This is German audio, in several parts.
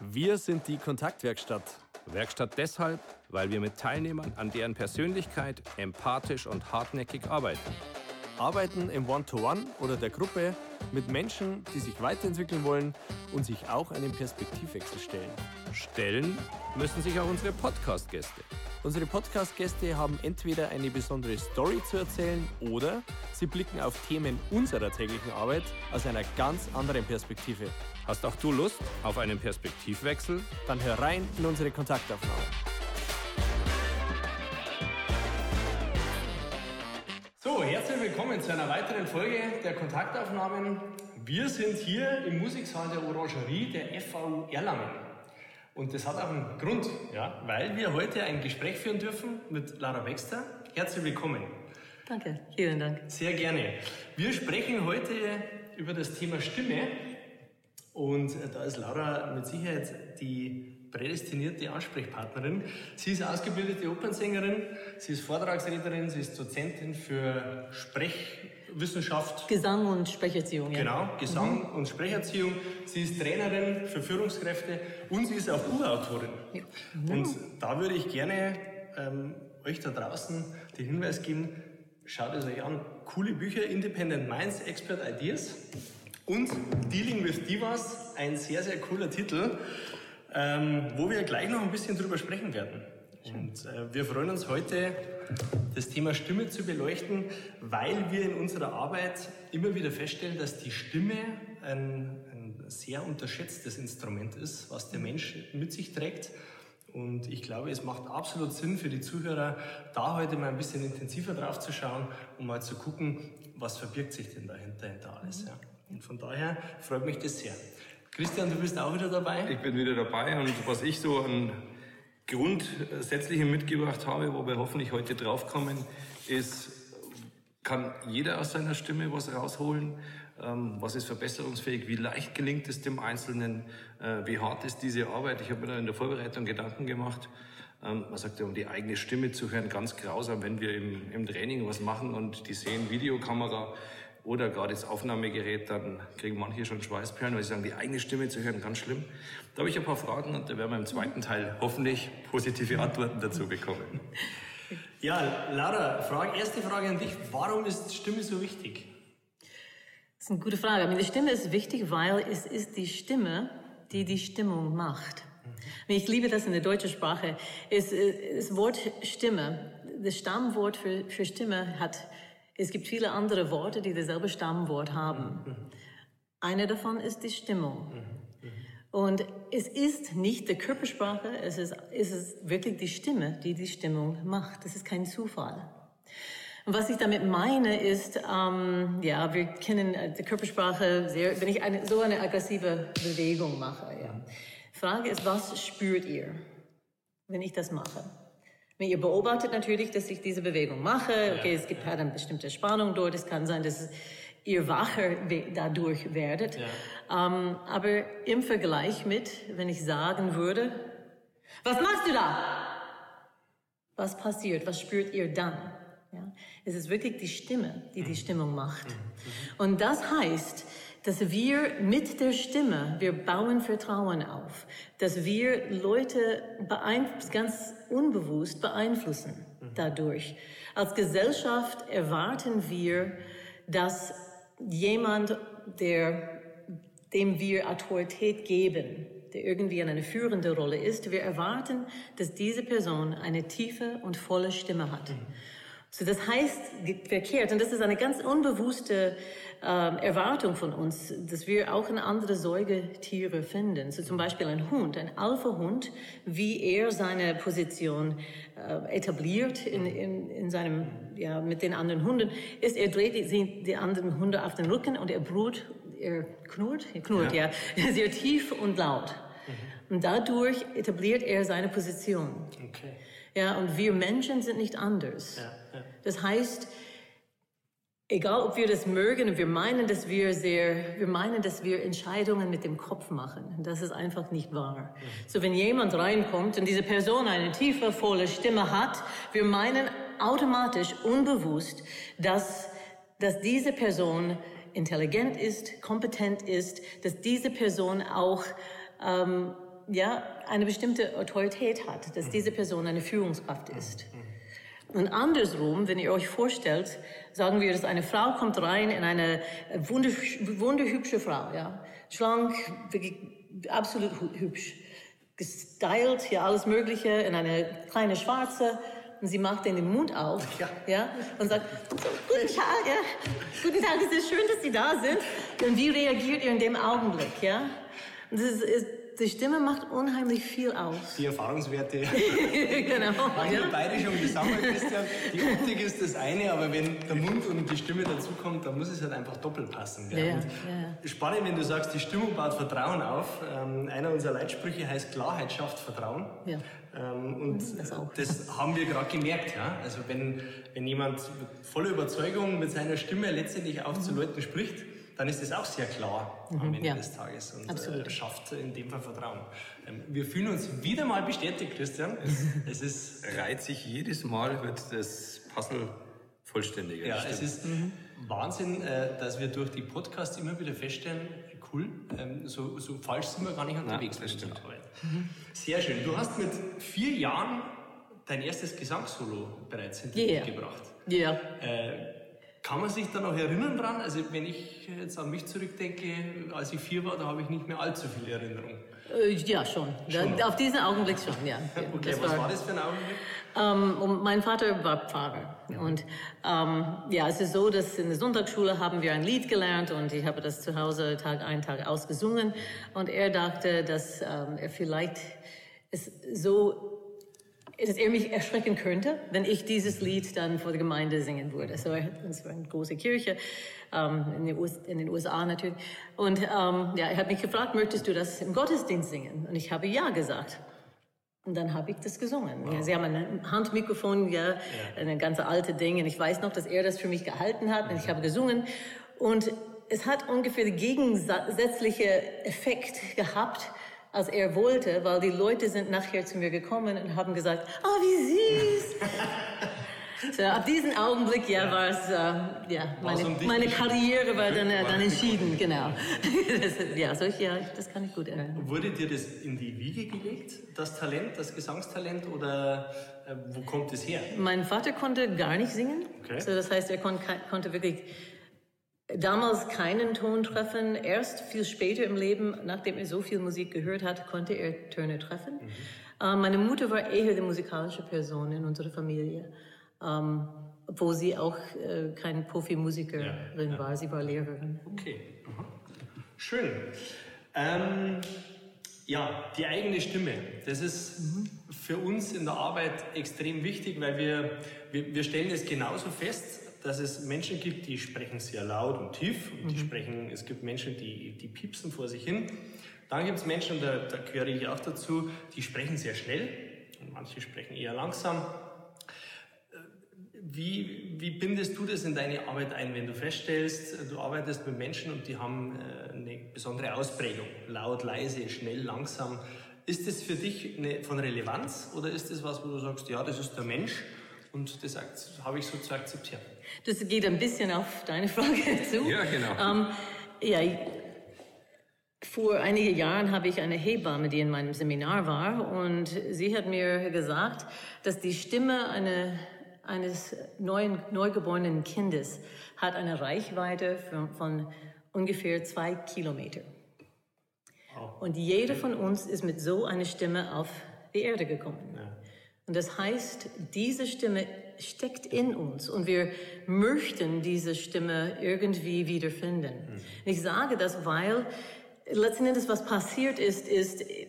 Wir sind die Kontaktwerkstatt. Werkstatt deshalb, weil wir mit Teilnehmern an deren Persönlichkeit empathisch und hartnäckig arbeiten. Arbeiten im One-to-One oder der Gruppe mit Menschen, die sich weiterentwickeln wollen und sich auch einem Perspektivwechsel stellen. Stellen müssen sich auch unsere Podcast-Gäste. Unsere Podcast-Gäste haben entweder eine besondere Story zu erzählen oder sie blicken auf Themen unserer täglichen Arbeit aus einer ganz anderen Perspektive. Hast auch du Lust auf einen Perspektivwechsel? Dann hör rein in unsere Kontaktaufnahme. So, herzlich willkommen zu einer weiteren Folge der Kontaktaufnahmen. Wir sind hier im Musiksaal der Orangerie der FAU Erlangen. Und das hat auch einen Grund, ja, weil wir heute ein Gespräch führen dürfen mit Lara Baxter. Herzlich willkommen. Danke, vielen Dank. Sehr gerne. Wir sprechen heute über das Thema Stimme. Und da ist Laura mit Sicherheit die prädestinierte Ansprechpartnerin. Sie ist ausgebildete Opernsängerin, sie ist Vortragsrednerin, sie ist Dozentin für Sprechwissenschaft. Gesang und Sprecherziehung, ja. Genau, Gesang mhm. und Sprecherziehung. Sie ist Trainerin für Führungskräfte und sie ist auch Buchautorin. Ja. Mhm. Und da würde ich gerne ähm, euch da draußen den Hinweis geben, schaut es euch an, coole Bücher, Independent Minds, Expert Ideas und Dealing with Divas, ein sehr, sehr cooler Titel ähm, wo wir gleich noch ein bisschen drüber sprechen werden. Und äh, wir freuen uns heute, das Thema Stimme zu beleuchten, weil wir in unserer Arbeit immer wieder feststellen, dass die Stimme ein, ein sehr unterschätztes Instrument ist, was der Mensch mit sich trägt. Und ich glaube, es macht absolut Sinn für die Zuhörer, da heute mal ein bisschen intensiver drauf zu schauen, um mal zu gucken, was verbirgt sich denn dahinter, hinter alles. Ja. Und von daher freut mich das sehr. Christian, du bist auch wieder dabei? Ich bin wieder dabei und was ich so an Grundsätzlichem mitgebracht habe, wo wir hoffentlich heute draufkommen, ist, kann jeder aus seiner Stimme was rausholen? Ähm, was ist verbesserungsfähig? Wie leicht gelingt es dem Einzelnen? Äh, wie hart ist diese Arbeit? Ich habe mir da in der Vorbereitung Gedanken gemacht. Ähm, man sagt ja, um die eigene Stimme zu hören, ganz grausam, wenn wir im, im Training was machen und die sehen Videokamera oder gerade das Aufnahmegerät, dann kriegen manche schon Schweißperlen, weil sie sagen, die eigene Stimme zu hören, ganz schlimm. Da habe ich ein paar Fragen und da werden wir im zweiten Teil hoffentlich positive Antworten dazu bekommen. Ja, Laura, Frage, erste Frage an dich. Warum ist Stimme so wichtig? Das ist eine gute Frage. Die Stimme ist wichtig, weil es ist die Stimme, die die Stimmung macht. Ich liebe das in der deutschen Sprache. Es, das Wort Stimme, das Stammwort für, für Stimme hat es gibt viele andere Worte, die dasselbe Stammwort haben. Mhm. Eine davon ist die Stimmung. Mhm. Und es ist nicht die Körpersprache, es ist, es ist wirklich die Stimme, die die Stimmung macht. Das ist kein Zufall. Und was ich damit meine ist, ähm, ja, wir kennen die Körpersprache sehr, wenn ich eine, so eine aggressive Bewegung mache. Ja. Frage ist, was spürt ihr, wenn ich das mache? Wenn ihr beobachtet natürlich, dass ich diese Bewegung mache, okay, es gibt halt eine bestimmte Spannung dort, es kann sein, dass ihr wacher dadurch werdet. Ja. Ähm, aber im Vergleich mit, wenn ich sagen würde, was machst du da? Was passiert? Was spürt ihr dann? Ja? Es ist wirklich die Stimme, die die Stimmung macht. Mhm. Und das heißt, dass wir mit der Stimme, wir bauen Vertrauen auf, dass wir Leute ganz unbewusst beeinflussen dadurch. Als Gesellschaft erwarten wir, dass jemand, der, dem wir Autorität geben, der irgendwie in eine führende Rolle ist, wir erwarten, dass diese Person eine tiefe und volle Stimme hat. So, das heißt verkehrt, und das ist eine ganz unbewusste äh, Erwartung von uns, dass wir auch in andere Säugetiere finden. So zum Beispiel ein Hund, ein Alpha-Hund, wie er seine Position äh, etabliert in, in, in seinem, ja, mit den anderen Hunden, ist, er dreht die, die anderen Hunde auf den Rücken und er brut, er knurrt, er knurrt, ja, ja sehr tief und laut. Mhm. Und dadurch etabliert er seine Position. Okay. Ja, und wir Menschen sind nicht anders. Ja, ja. Das heißt, egal ob wir das mögen und wir meinen, dass wir sehr, wir meinen, dass wir Entscheidungen mit dem Kopf machen. Das ist einfach nicht wahr. Mhm. So, wenn jemand reinkommt und diese Person eine tiefe, volle Stimme hat, wir meinen automatisch, unbewusst, dass, dass diese Person intelligent ist, kompetent ist, dass diese Person auch ähm, ja, eine bestimmte Autorität hat, dass diese Person eine Führungskraft ist. Und andersrum, wenn ihr euch vorstellt, sagen wir, dass eine Frau kommt rein in eine wunderhübsche, wunderhübsche Frau, ja, schlank, wirklich absolut hübsch, gestylt, ja, alles Mögliche, in eine kleine schwarze, und sie macht den Mund auf, ja, ja und sagt, guten Tag, ja, guten Tag, es ist schön, dass Sie da sind. Und wie reagiert ihr in dem Augenblick, ja? Und das ist, ist die Stimme macht unheimlich viel aus. Die Erfahrungswerte. genau. Haben wir beide schon gesammelt, Christian. Die Optik ist das eine, aber wenn der Mund und die Stimme dazukommt, dann muss es halt einfach doppelt passen. Ja, ja. Spannend, wenn du sagst, die Stimmung baut Vertrauen auf. Ähm, einer unserer Leitsprüche heißt Klarheit schafft Vertrauen. Ja. Ähm, und Das auch. das haben wir gerade gemerkt. Ja? Also wenn, wenn jemand mit voller Überzeugung mit seiner Stimme letztendlich auch zu Leuten spricht, dann ist das auch sehr klar am Ende Mhm. ja. des Tages und äh, schafft in dem Fall Vertrauen. Ähm, wir fühlen uns wieder mal bestätigt, Christian. Es, es ist Reiht sich jedes Mal, wird das Puzzle vollständiger. Ja, Das es ist Wahnsinn, äh, dass wir durch die Podcasts immer wieder feststellen, cool, ähm, so, so falsch sind wir gar nicht unterwegs das mit unserer stimmt. Arbeit. Sehr schön. Du hast mit vier Jahren dein erstes Gesangssolo bereits hinter Yeah. dich gebracht. Ja. Äh, kann man sich da noch erinnern dran? Also wenn ich jetzt an mich zurückdenke, als ich vier war, da habe ich nicht mehr allzu viel Erinnerung. Äh, Ja, schon. Schon. Da, auf diesen Augenblick schon, ja. ja. Okay, Das was war das für ein Augenblick? Ähm, mein Vater war Pfarrer. Und ähm, ja, es ist so, dass in der Sonntagsschule haben wir ein Lied gelernt und ich habe das zu Hause Tag ein, Tag ausgesungen. Und er dachte, dass ähm, er vielleicht es so dass er mich erschrecken könnte, wenn ich dieses Lied dann vor der Gemeinde singen würde. So, es war eine große Kirche ähm, in, den US, in den USA natürlich. Und ähm, ja, er hat mich gefragt, möchtest du das im Gottesdienst singen? Und ich habe ja gesagt. Und dann habe ich das gesungen. Ja, sie haben ein Handmikrofon, ja, eine ganze alte Ding. Und ich weiß noch, dass er das für mich gehalten hat. Und ich habe gesungen. Und es hat ungefähr den gegensätzliche Effekt gehabt, als er wollte, weil die Leute sind nachher zu mir gekommen und haben gesagt, oh, wie süß. so, ab diesem Augenblick, ja, war es, äh, ja, War's meine, meine. Karriere war dann, äh, dann entschieden, genau. das, ja, solch, ja, das kann ich gut erinnern. Wurde dir das in die Wiege gelegt, das Talent, das Gesangstalent, oder äh, wo kommt es her? Mein Vater konnte gar nicht singen. Okay. So, das heißt, er kon konnte wirklich damals keinen Ton treffen. Erst viel später im Leben, nachdem er so viel Musik gehört hat, konnte er Töne treffen. Äh, meine Mutter war eher die musikalische Person in unserer Familie, ähm, obwohl sie auch äh, keine Profimusikerin war. Sie war Lehrerin. Okay. aha. Schön. Ähm, ja, die eigene Stimme. Das ist für uns in der Arbeit extrem wichtig, weil wir, wir, wir stellen es genauso fest, dass es Menschen gibt, die sprechen sehr laut und tief und die sprechen, es gibt Menschen, die, die piepsen vor sich hin. Dann gibt es Menschen, und da, da gehöre ich auch dazu, die sprechen sehr schnell und manche sprechen eher langsam. Wie, wie bindest du das in deine Arbeit ein, wenn du feststellst, du arbeitest mit Menschen und die haben äh, eine besondere Ausprägung, laut, leise, schnell, langsam. Ist das für dich eine, von Relevanz oder ist das was, wo du sagst, ja, das ist der Mensch und das habe ich so zu akzeptieren? Das geht ein bisschen auf deine Frage zu. Ja, genau. Ähm, ja, vor einigen Jahren habe ich eine Hebamme, die in meinem Seminar war, und sie hat mir gesagt, dass die Stimme eine, eines neuen, neugeborenen Kindes hat eine Reichweite von, von ungefähr zwei Kilometer. Und jeder von uns ist mit so einer Stimme auf die Erde gekommen. Und das heißt, diese Stimme steckt in uns und wir möchten diese Stimme irgendwie wiederfinden. Und Ich sage das, weil letzten Endes was passiert ist, ist, äh,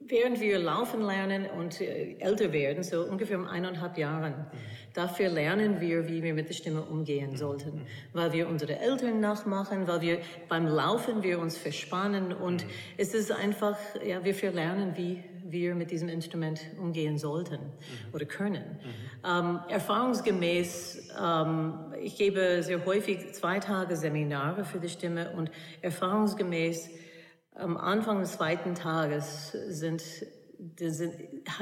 während wir laufen lernen und äh, älter werden, so ungefähr um eineinhalb Jahren, dafür lernen wir, wie wir mit der Stimme umgehen sollten. Weil wir unsere Eltern nachmachen, weil wir beim Laufen wir uns verspannen und es ist einfach, ja, wir verlernen, wie wir mit diesem Instrument umgehen sollten oder können. Ähm, erfahrungsgemäß, ähm, ich gebe sehr häufig zwei Tage Seminare für die Stimme und erfahrungsgemäß am Anfang des zweiten Tages sind, sind,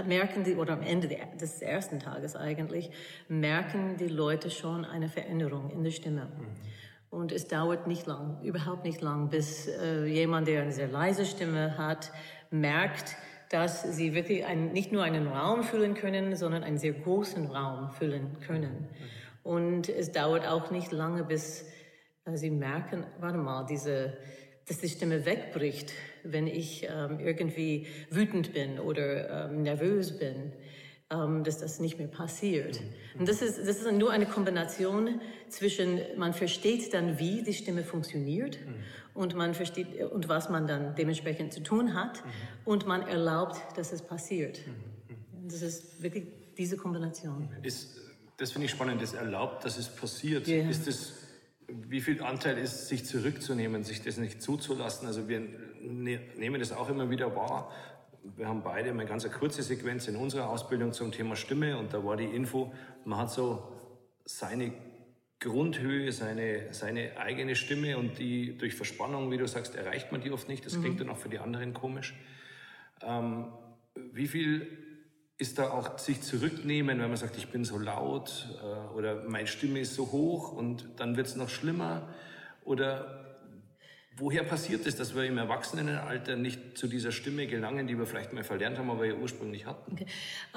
merken die, oder am Ende des ersten Tages eigentlich, merken die Leute schon eine Veränderung in der Stimme. Und es dauert nicht lang, überhaupt nicht lang, bis äh, jemand, der eine sehr leise Stimme hat, merkt, dass sie wirklich ein, nicht nur einen Raum füllen können, sondern einen sehr großen Raum füllen können. Und es dauert auch nicht lange, bis äh, sie merken, warte mal, diese, dass die Stimme wegbricht, wenn ich ähm, irgendwie wütend bin oder ähm, nervös bin ähm, dass das nicht mehr passiert. Mhm. Und das ist, das ist nur eine Kombination zwischen, man versteht dann, wie die Stimme funktioniert mhm. und man versteht, und was man dann dementsprechend zu tun hat mhm. und man erlaubt, dass es passiert. Mhm. Das ist wirklich diese Kombination. Ist, das finde ich spannend, das erlaubt, dass es passiert. Yeah. Ist das, wie viel Anteil ist, sich zurückzunehmen, sich das nicht zuzulassen? Also wir ne, nehmen das auch immer wieder wahr wir haben beide eine ganz kurze Sequenz in unserer Ausbildung zum Thema Stimme und da war die Info, man hat so seine Grundhöhe, seine, seine eigene Stimme und die durch Verspannung, wie du sagst, erreicht man die oft nicht. Das mhm. klingt dann auch für die anderen komisch. Ähm, wie viel ist da auch sich zurücknehmen, wenn man sagt, ich bin so laut äh, oder meine Stimme ist so hoch und dann wird es noch schlimmer? Oder Woher passiert es, dass wir im Erwachsenenalter nicht zu dieser Stimme gelangen, die wir vielleicht mal verlernt haben, aber ja ursprünglich hatten? Okay.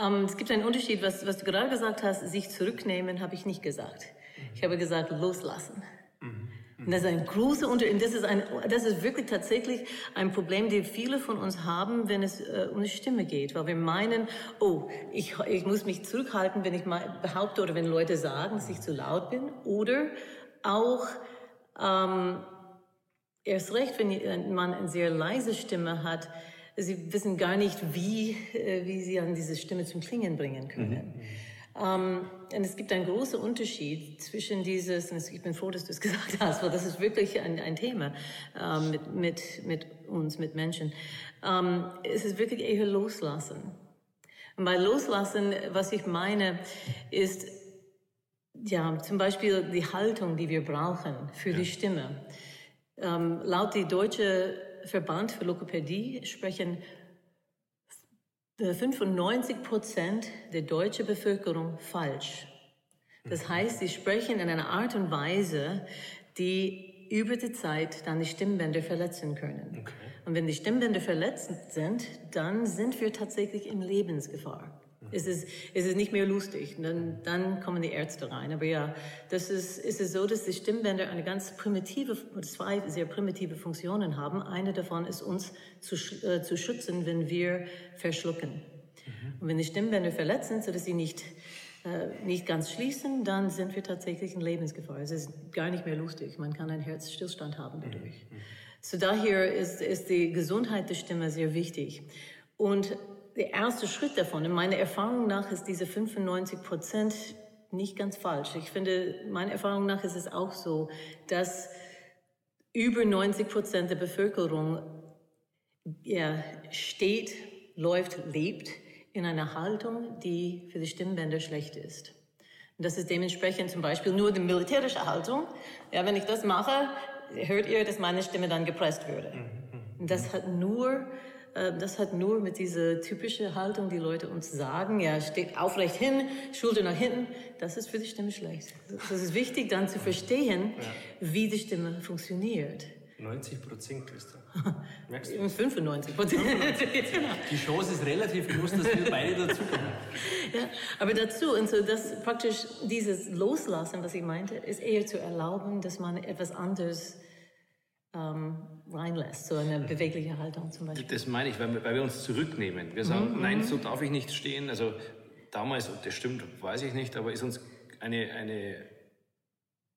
Ähm, es gibt einen Unterschied, was, was du gerade gesagt hast, sich zurücknehmen, habe ich nicht gesagt. Mhm. Ich habe gesagt, loslassen. Mhm. Und das ist ein großer Unterschied. Das ist, ein, das ist wirklich tatsächlich ein Problem, das viele von uns haben, wenn es äh, um die Stimme geht. Weil wir meinen, oh, ich, ich muss mich zurückhalten, wenn ich mal behaupte oder wenn Leute sagen, dass ich zu laut bin. Oder auch, ähm, Erst recht, wenn man eine sehr leise Stimme hat, sie wissen gar nicht, wie, äh, wie sie an diese Stimme zum Klingen bringen können. Mhm. Um, und es gibt einen großen Unterschied zwischen dieses, und ich bin froh, dass du es gesagt hast, weil das ist wirklich ein, ein Thema um, mit, mit, mit uns, mit Menschen. Um, es ist wirklich eher loslassen. Und bei loslassen, was ich meine, ist, ja, zum Beispiel die Haltung, die wir brauchen für ja. die Stimme. Ähm, laut die Deutsche Verband für Lokopädie sprechen 95 Prozent der deutschen Bevölkerung falsch. Das mhm. heißt, sie sprechen in einer Art und Weise, die über die Zeit dann die Stimmbänder verletzen können. Okay. Und wenn die Stimmbänder verletzt sind, dann sind wir tatsächlich in Lebensgefahr ist es, ist es nicht mehr lustig. Dann, dann kommen die Ärzte rein. Aber ja, das ist, ist es so, dass die Stimmbänder eine ganz primitive, zwei sehr primitive Funktionen haben. Eine davon ist uns zu, äh, zu schützen, wenn wir verschlucken. Mhm. Und wenn die Stimmbänder verletzt sind, sodass sie nicht, äh, nicht ganz schließen, dann sind wir tatsächlich in Lebensgefahr. Es ist gar nicht mehr lustig. Man kann einen Herzstillstand haben dadurch. Mhm. So daher ist, ist die Gesundheit der Stimme sehr wichtig. Und der erste Schritt davon. In meiner Erfahrung nach ist diese 95 Prozent nicht ganz falsch. Ich finde, meiner Erfahrung nach ist es auch so, dass über 90 Prozent der Bevölkerung ja, steht, läuft, lebt in einer Haltung, die für die Stimmbänder schlecht ist. Und das ist dementsprechend zum Beispiel nur die militärische Haltung. Ja, wenn ich das mache, hört ihr, dass meine Stimme dann gepresst würde. Mhm, mhm. Und das hat nur das hat nur mit dieser typischen Haltung, die Leute uns sagen, ja, steht aufrecht hin, Schulter nach hinten, das ist für die Stimme schlecht. Das ist wichtig dann zu verstehen, ja. wie die Stimme funktioniert. 90 Prozent, Christa. Merkst du? 95 Prozent. Die Chance ist relativ groß, dass wir beide dazukommen. Ja, aber dazu, und so das praktisch dieses Loslassen, was ich meinte, ist eher zu erlauben, dass man etwas anderes ähm, reinlässt, so eine bewegliche Haltung zum Beispiel. Das meine ich, weil wir, weil wir uns zurücknehmen. Wir sagen, mhm. nein, mhm. so darf ich nicht stehen. Also damals, das stimmt, weiß ich nicht, aber ist uns eine, eine,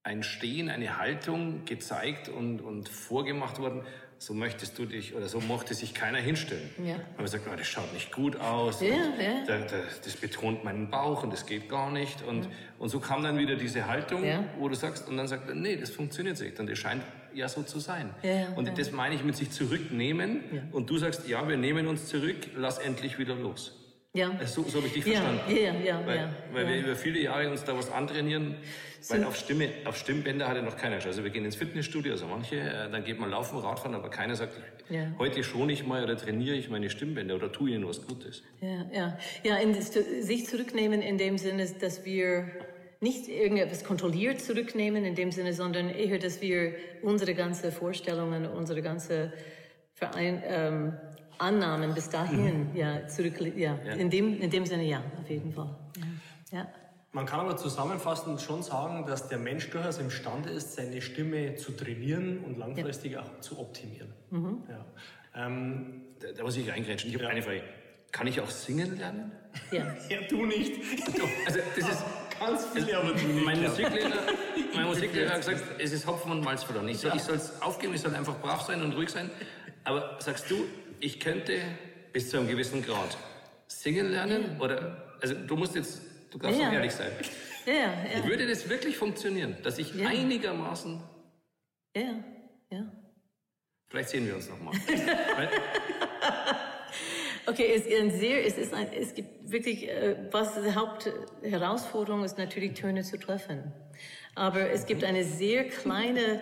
ein Stehen, eine Haltung gezeigt und, und vorgemacht worden, so möchtest du dich oder so mochte sich keiner hinstellen. Ja. Aber sagt, oh, das schaut nicht gut aus. Ja, ja. Da, da, das betont meinen Bauch und das geht gar nicht. Und, ja. und so kam dann wieder diese Haltung, ja. wo du sagst, und dann sagt er, nee, das funktioniert nicht. Und das scheint ja so zu sein. und das meine ich mit sich zurücknehmen. Und du sagst, ja, wir nehmen uns zurück, lass endlich wieder los. Ja. So, so habe ich dich verstanden. Ja, ja, weil, ja, weil wir über viele Jahre uns da was antrainieren, so. weil auf Stimme, auf Stimmbänder hat ja noch keiner. Also wir gehen ins Fitnessstudio, also manche, äh, dann geht man laufen, Radfahren, aber keiner sagt, ja. heute schone ich mal oder trainiere ich meine Stimmbänder oder tue ihnen was Gutes. Ja, ja. Ja, in, sich zurücknehmen in dem Sinne, dass wir nicht irgendetwas kontrolliert zurücknehmen in dem Sinne, sondern eher, dass wir unsere ganze Vorstellungen, unsere ganze Verein, ähm, Annahmen bis dahin mhm. ja, zurück, ja, ja, In, dem, in dem Sinne ja, auf jeden Fall. Ja. ja. Man kann aber zusammenfassend schon sagen, dass der Mensch durchaus imstande ist, seine Stimme zu trainieren und langfristig auch zu optimieren. Mhm. Ja. Ähm, da, da, muss ich eingrätschen. Ich habe eine Frage. Kann ich auch singen lernen? Ja. ja, du nicht. Also, das ist ganz viele, aber. Mein Musiklehrer, mein Musiklehrer hat gesagt, es ist Hopfen und Malz verloren. Ich soll es aufgeben, ich soll einfach brav sein und ruhig sein. Aber sagst du, ich könnte bis zu einem gewissen Grad singen lernen? Ja. Oder, also du musst jetzt, du darfst ja. ehrlich sein. Ja, ja. Würde das wirklich funktionieren, dass ich ja. einigermaßen. Ja, ja. Vielleicht sehen wir uns nochmal. Okay, es, ist ein sehr, es, ist ein, es gibt wirklich, äh, was die Hauptherausforderung ist natürlich Töne zu treffen. Aber es gibt eine sehr kleine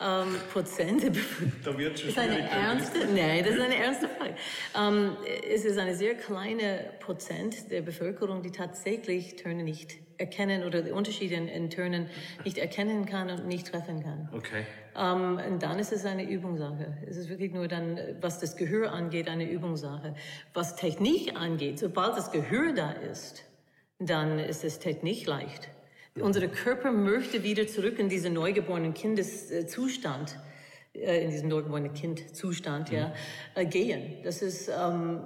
ähm, Prozent. Da wird schon ist eine ernste, Nein, das ist eine ernste Frage. Ähm, es ist eine sehr kleine Prozent der Bevölkerung, die tatsächlich Töne nicht erkennen oder die Unterschiede in, in Tönen nicht erkennen kann und nicht treffen kann. Okay. Ähm, und dann ist es eine Übungssache. Es ist wirklich nur dann, was das Gehör angeht, eine Übungssache. Was Technik angeht, sobald das Gehör da ist, dann ist es Technik leicht. Unser Körper möchte wieder zurück in diesen neugeborenen Kindeszustand, äh, in diesen neugeborenen Kindzustand, ja, mhm. gehen. Das ist, ähm,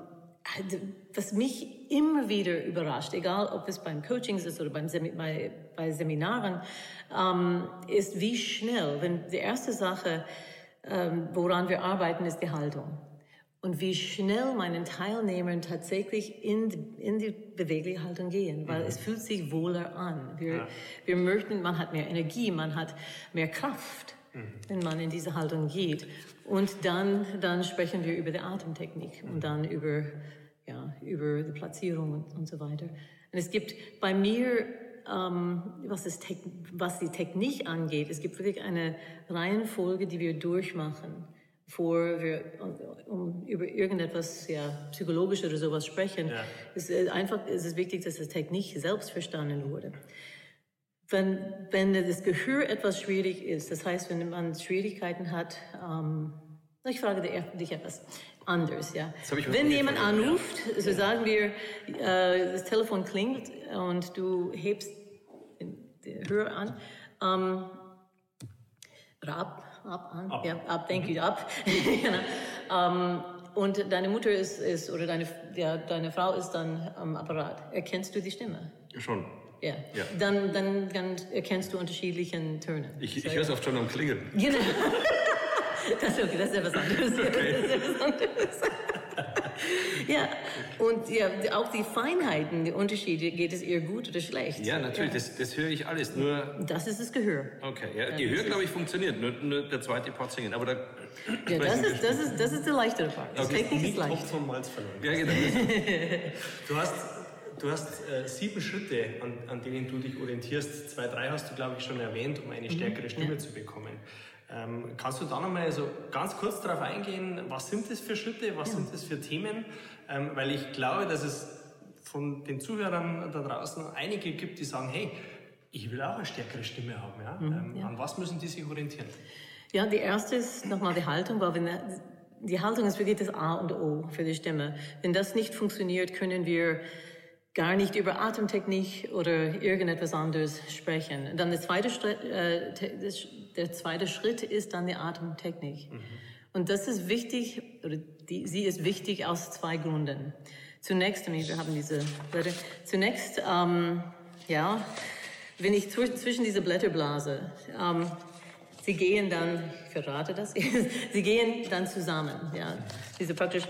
was mich immer wieder überrascht, egal ob es beim Coaching ist oder beim Sem bei, bei, Seminaren, ähm, ist wie schnell, wenn die erste Sache, ähm, woran wir arbeiten, ist die Haltung. Und wie schnell meinen Teilnehmern tatsächlich in, in die bewegliche Haltung gehen, weil mhm. es fühlt sich wohler an. Wir, ja. wir möchten, man hat mehr Energie, man hat mehr Kraft. Wenn man in diese Haltung geht. Und dann, dann sprechen wir über die Atemtechnik und dann über, ja, über die Platzierung und, und so weiter. Und es gibt bei mir, ähm, was, das was die Technik angeht, es gibt wirklich eine Reihenfolge, die wir durchmachen bevor wir um, über irgendetwas ja, psychologisch oder sowas sprechen, ja. ist einfach ist es wichtig, dass die Technik selbst verstanden wurde. Wenn, wenn das Gehör etwas schwierig ist, das heißt, wenn man Schwierigkeiten hat, ähm, ich frage dich etwas anders, ja. Wenn jemand anruft, so sagen wir, äh, das Telefon klingt und du hebst den Hörer an, ähm, ab, ab, an, ab. ja, ab, thank you, ab. genau. ähm, und deine Mutter ist, ist oder deine, ja, deine Frau ist dann am Apparat. Erkennst du die Stimme? Schon. Ja. ja. Dann, dann, dann erkennst du unterschiedliche Töne. Ich, ich höre es oft schon am Klingeln. Genau. das, ist okay, das ist etwas anderes. Okay. Das ist etwas anderes. ja, und ja, auch die Feinheiten, die Unterschiede, geht es ihr gut oder schlecht? Ja, natürlich, ja. Das, das höre ich alles. Nur das ist das Gehör. Okay, ja, die Hör, glaube ich, funktioniert, nur, nur der zweite Part singen. Aber da, ja, das ist, das, ist, das ist der leichtere Part. Das okay. Technik ist leicht. vom Malz verloren. Ja, genau. du hast, du hast äh, sieben Schritte, an, an denen du dich orientierst. Zwei, drei hast du, glaube ich, schon erwähnt, um eine mhm. stärkere Stimme ja. zu bekommen. Ähm, kannst du da nochmal so ganz kurz darauf eingehen, was sind das für Schritte, was ja. sind das für Themen? Ähm, weil ich glaube, dass es von den Zuhörern da draußen einige gibt, die sagen, hey, ich will auch eine stärkere Stimme haben. Ja? Mhm, ähm, ja. An was müssen die sich orientieren? Ja, die erste ist nochmal die Haltung, weil wenn die Haltung ist wirklich das A und O für die Stimme. Wenn das nicht funktioniert, können wir gar nicht über Atemtechnik oder irgendetwas anderes sprechen. Dann der zweite, Schritt, äh, der zweite Schritt ist dann die Atemtechnik. Mhm. Und das ist wichtig, oder die, sie ist wichtig aus zwei Gründen. Zunächst, wir haben diese Blätter, zunächst, ähm, ja, wenn ich zwischen diese Blätterblase, ähm, sie gehen dann, ich verrate das, sie gehen dann zusammen, ja, diese praktisch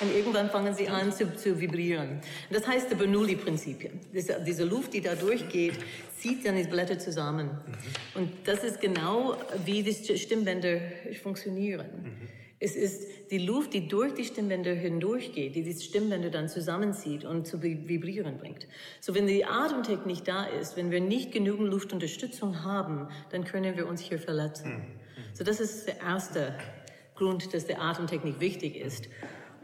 und irgendwann fangen sie an zu, zu vibrieren. Das heißt, die Bernoulli-Prinzipien. Diese, diese Luft, die da durchgeht, zieht dann die Blätter zusammen. Mhm. Und das ist genau, wie die Stimmbänder funktionieren. Mhm. Es ist die Luft, die durch die Stimmbänder hindurchgeht, die die Stimmbänder dann zusammenzieht und zu vibrieren bringt. So, wenn die Atemtechnik da ist, wenn wir nicht genügend Luftunterstützung haben, dann können wir uns hier verletzen. Mhm. So, das ist der erste Grund, dass der Atemtechnik wichtig ist.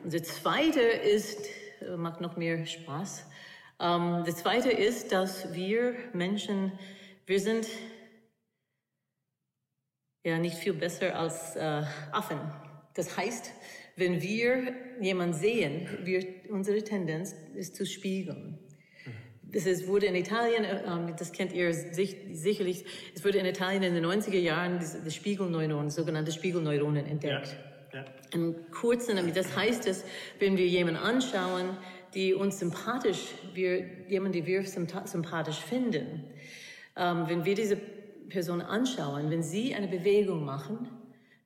Und der zweite ist, äh, macht noch mehr Spaß, Ähm, das Zweite ist, dass wir Menschen, wir sind ja nicht viel besser als äh, Affen. Das heißt, wenn wir jemanden sehen, wir, unsere Tendenz ist zu spiegeln. Ist, wurde in Italien, äh, ähm, das kennt ihr sich, sicherlich, es wurde in Italien in den 90er Jahren das, Spiegelneuronen, sogenannte Spiegelneuronen entdeckt. Ja, ja. Im Kurzen, das heißt, dass wenn wir jemanden anschauen, die uns sympathisch, wir, jemanden, die wir sympathisch finden, ähm, wenn wir diese Person anschauen, wenn sie eine Bewegung machen,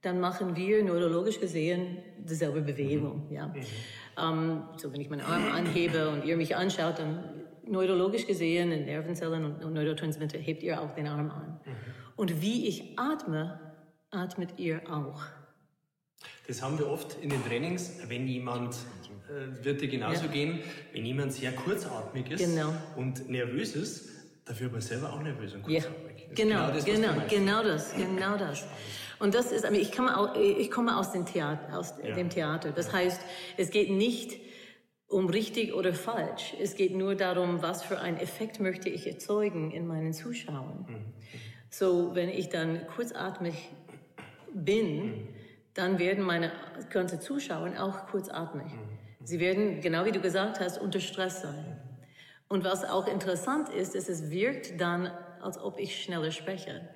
dann machen wir neurologisch gesehen dieselbe Bewegung. Mhm. Ja. Mhm. Ähm, so wenn ich meinen Arm anhebe und ihr mich anschaut, dann neurologisch gesehen, in Nervenzellen und Neurotransmitter, hebt ihr auch den Arm an. Mhm. Und wie ich atme, atmet ihr auch. Das haben wir oft in den Trainings, wenn jemand, äh, wird dir genauso ja. gehen, wenn jemand sehr kurzatmig ist genau. und nervös ist, dafür aber selber auch nervös und kurzatmig. Ja. Genau, genau, das, genau, genau das, genau das. Und das ist, ich komme, ich komme aus, dem Theater, aus ja. dem Theater. Das heißt, es geht nicht um richtig oder falsch. Es geht nur darum, was für einen Effekt möchte ich erzeugen in meinen Zuschauern. Mhm. So, wenn ich dann kurzatmig bin, mhm. Dann werden meine ganzen Zuschauer auch kurzatmig. Mhm. Sie werden, genau wie du gesagt hast, unter Stress sein. Und was auch interessant ist, ist, es wirkt dann, als ob ich schneller spreche.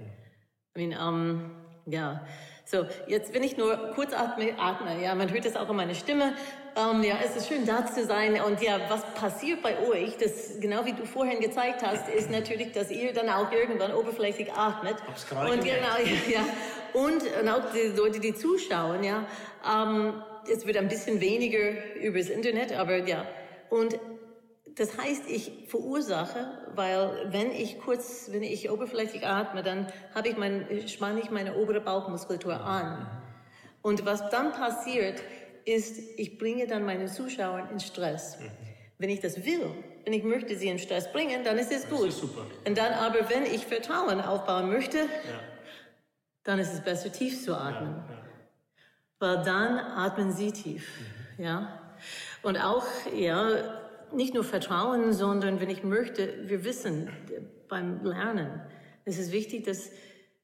I mean, um, ja. So, jetzt bin ich nur kurzatmig atme. Ja, man hört es auch in meiner Stimme. Ähm, ja, es ist schön da zu sein. Und ja, was passiert bei euch, das genau wie du vorhin gezeigt hast, ist natürlich, dass ihr dann auch irgendwann oberflächlich atmet. Hab's und genau, ja, und, und auch die Leute, die zuschauen, ja. Ähm, es wird ein bisschen weniger übers Internet, aber ja. Und das heißt, ich verursache, weil wenn ich kurz, wenn ich oberflächlich atme, dann habe ich mein, spanne ich meine obere Bauchmuskulatur an. Und was dann passiert, ist, ich bringe dann meine Zuschauer in Stress. Wenn ich das will, wenn ich möchte sie in Stress bringen, dann ist es gut. Ist super. Und dann aber, wenn ich Vertrauen aufbauen möchte, ja. dann ist es besser, tief zu atmen. Ja, ja. Weil dann atmen sie tief. Mhm. Ja. Und auch, ja, nicht nur Vertrauen, sondern wenn ich möchte, wir wissen beim Lernen, es ist wichtig, dass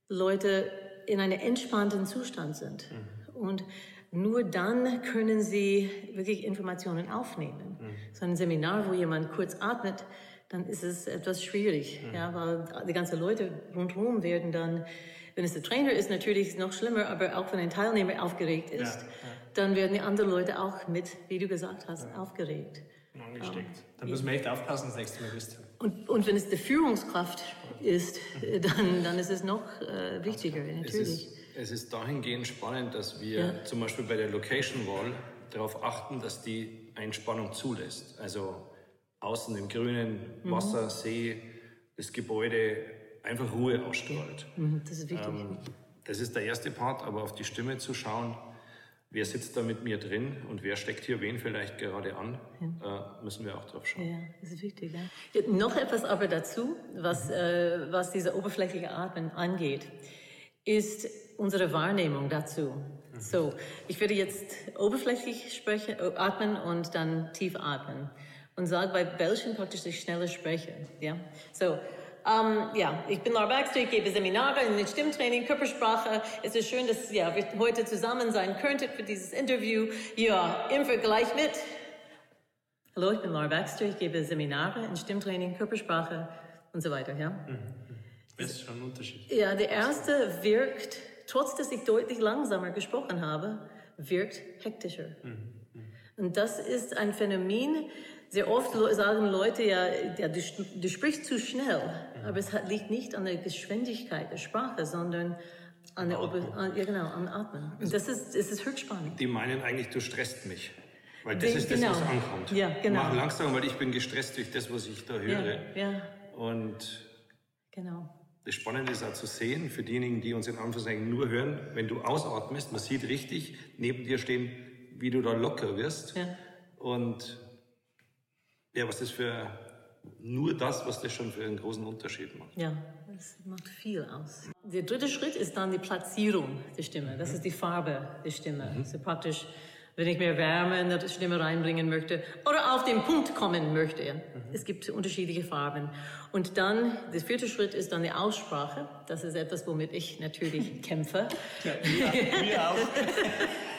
Leute in einem entspannten Zustand sind. Mhm. Und nur dann können sie wirklich Informationen aufnehmen. Mhm. So ein Seminar, wo jemand kurz atmet, dann ist es etwas schwierig, mhm. ja, weil die ganzen Leute rundherum werden dann, wenn es der Trainer ist, natürlich noch schlimmer, aber auch wenn ein Teilnehmer aufgeregt ist, ja, ja. dann werden die anderen Leute auch mit, wie du gesagt hast, ja. aufgeregt angesteckt. Da müssen wir echt aufpassen, das nächste Mal wisst. Und, und wenn es die Führungskraft ist, dann, dann ist es noch äh, wichtiger, natürlich. Es ist, es ist dahingehend spannend, dass wir ja. zum Beispiel bei der Location Wall darauf achten, dass die Einspannung zulässt. Also außen im grünen mhm. Wasser, mhm. See, das Gebäude einfach Ruhe ausstrahlt. Mhm, das ist wichtig. Ähm, das ist der erste Part, aber auf die Stimme zu schauen, wer sitzt da mit mir drin und wer steckt hier wen vielleicht gerade an, ja. äh, müssen wir auch drauf schauen. Ja, das ist wichtig. Ja. Noch etwas aber dazu, was, mhm. äh, was diese oberflächliche Atmen angeht, ist unsere Wahrnehmung dazu. Mhm. So, ich würde jetzt oberflächlich sprechen, äh, atmen und dann tief atmen und sage bei welchen praktisch ich schneller spreche. Ja, so ähm, ja, ich bin Laura Baxter, ich gebe Seminare in Stimmtraining, Körpersprache. Es ist schön, dass ja, wir heute zusammen sein könnten für dieses Interview. Ja, im Vergleich mit. Hallo, ich bin Laura Baxter, ich gebe Seminare in Stimmtraining, Körpersprache und so weiter. Ja? Mhm. Das ist schon ein Unterschied. Ja, der erste wirkt, trotz dass ich deutlich langsamer gesprochen habe, wirkt hektischer. Mhm. Und das ist ein Phänomen, sehr oft sagen Leute ja, ja du, du sprichst zu schnell, aber es hat, liegt nicht an der Geschwindigkeit der Sprache, sondern an der Atmen. An, ja, genau, am Atmen. Das ist, das ist höchstspannend. Die meinen eigentlich, du stresst mich. Weil das ist genau. das, was ankommt. Ja, genau. Mach langsam, weil ich bin gestresst durch das, was ich da höre. Ja, ja. Und genau. das Spannende ist auch zu sehen, für diejenigen, die uns in Anführungszeichen nur hören, wenn du ausatmest, man sieht richtig neben dir stehen, wie du da locker wirst. Ja. Und ja, was das für, nur das, was das schon für einen großen Unterschied macht. Ja, das macht viel aus. Der dritte Schritt ist dann die Platzierung der Stimme. Das ist die Farbe der Stimme. Mhm. Also praktisch, wenn ich mehr Wärme in der Stimme reinbringen möchte oder auf den Punkt kommen möchte. Mhm. Es gibt unterschiedliche Farben. Und dann, der vierte Schritt ist dann die Aussprache. Das ist etwas, womit ich natürlich kämpfe. Ja, wir, wir auch.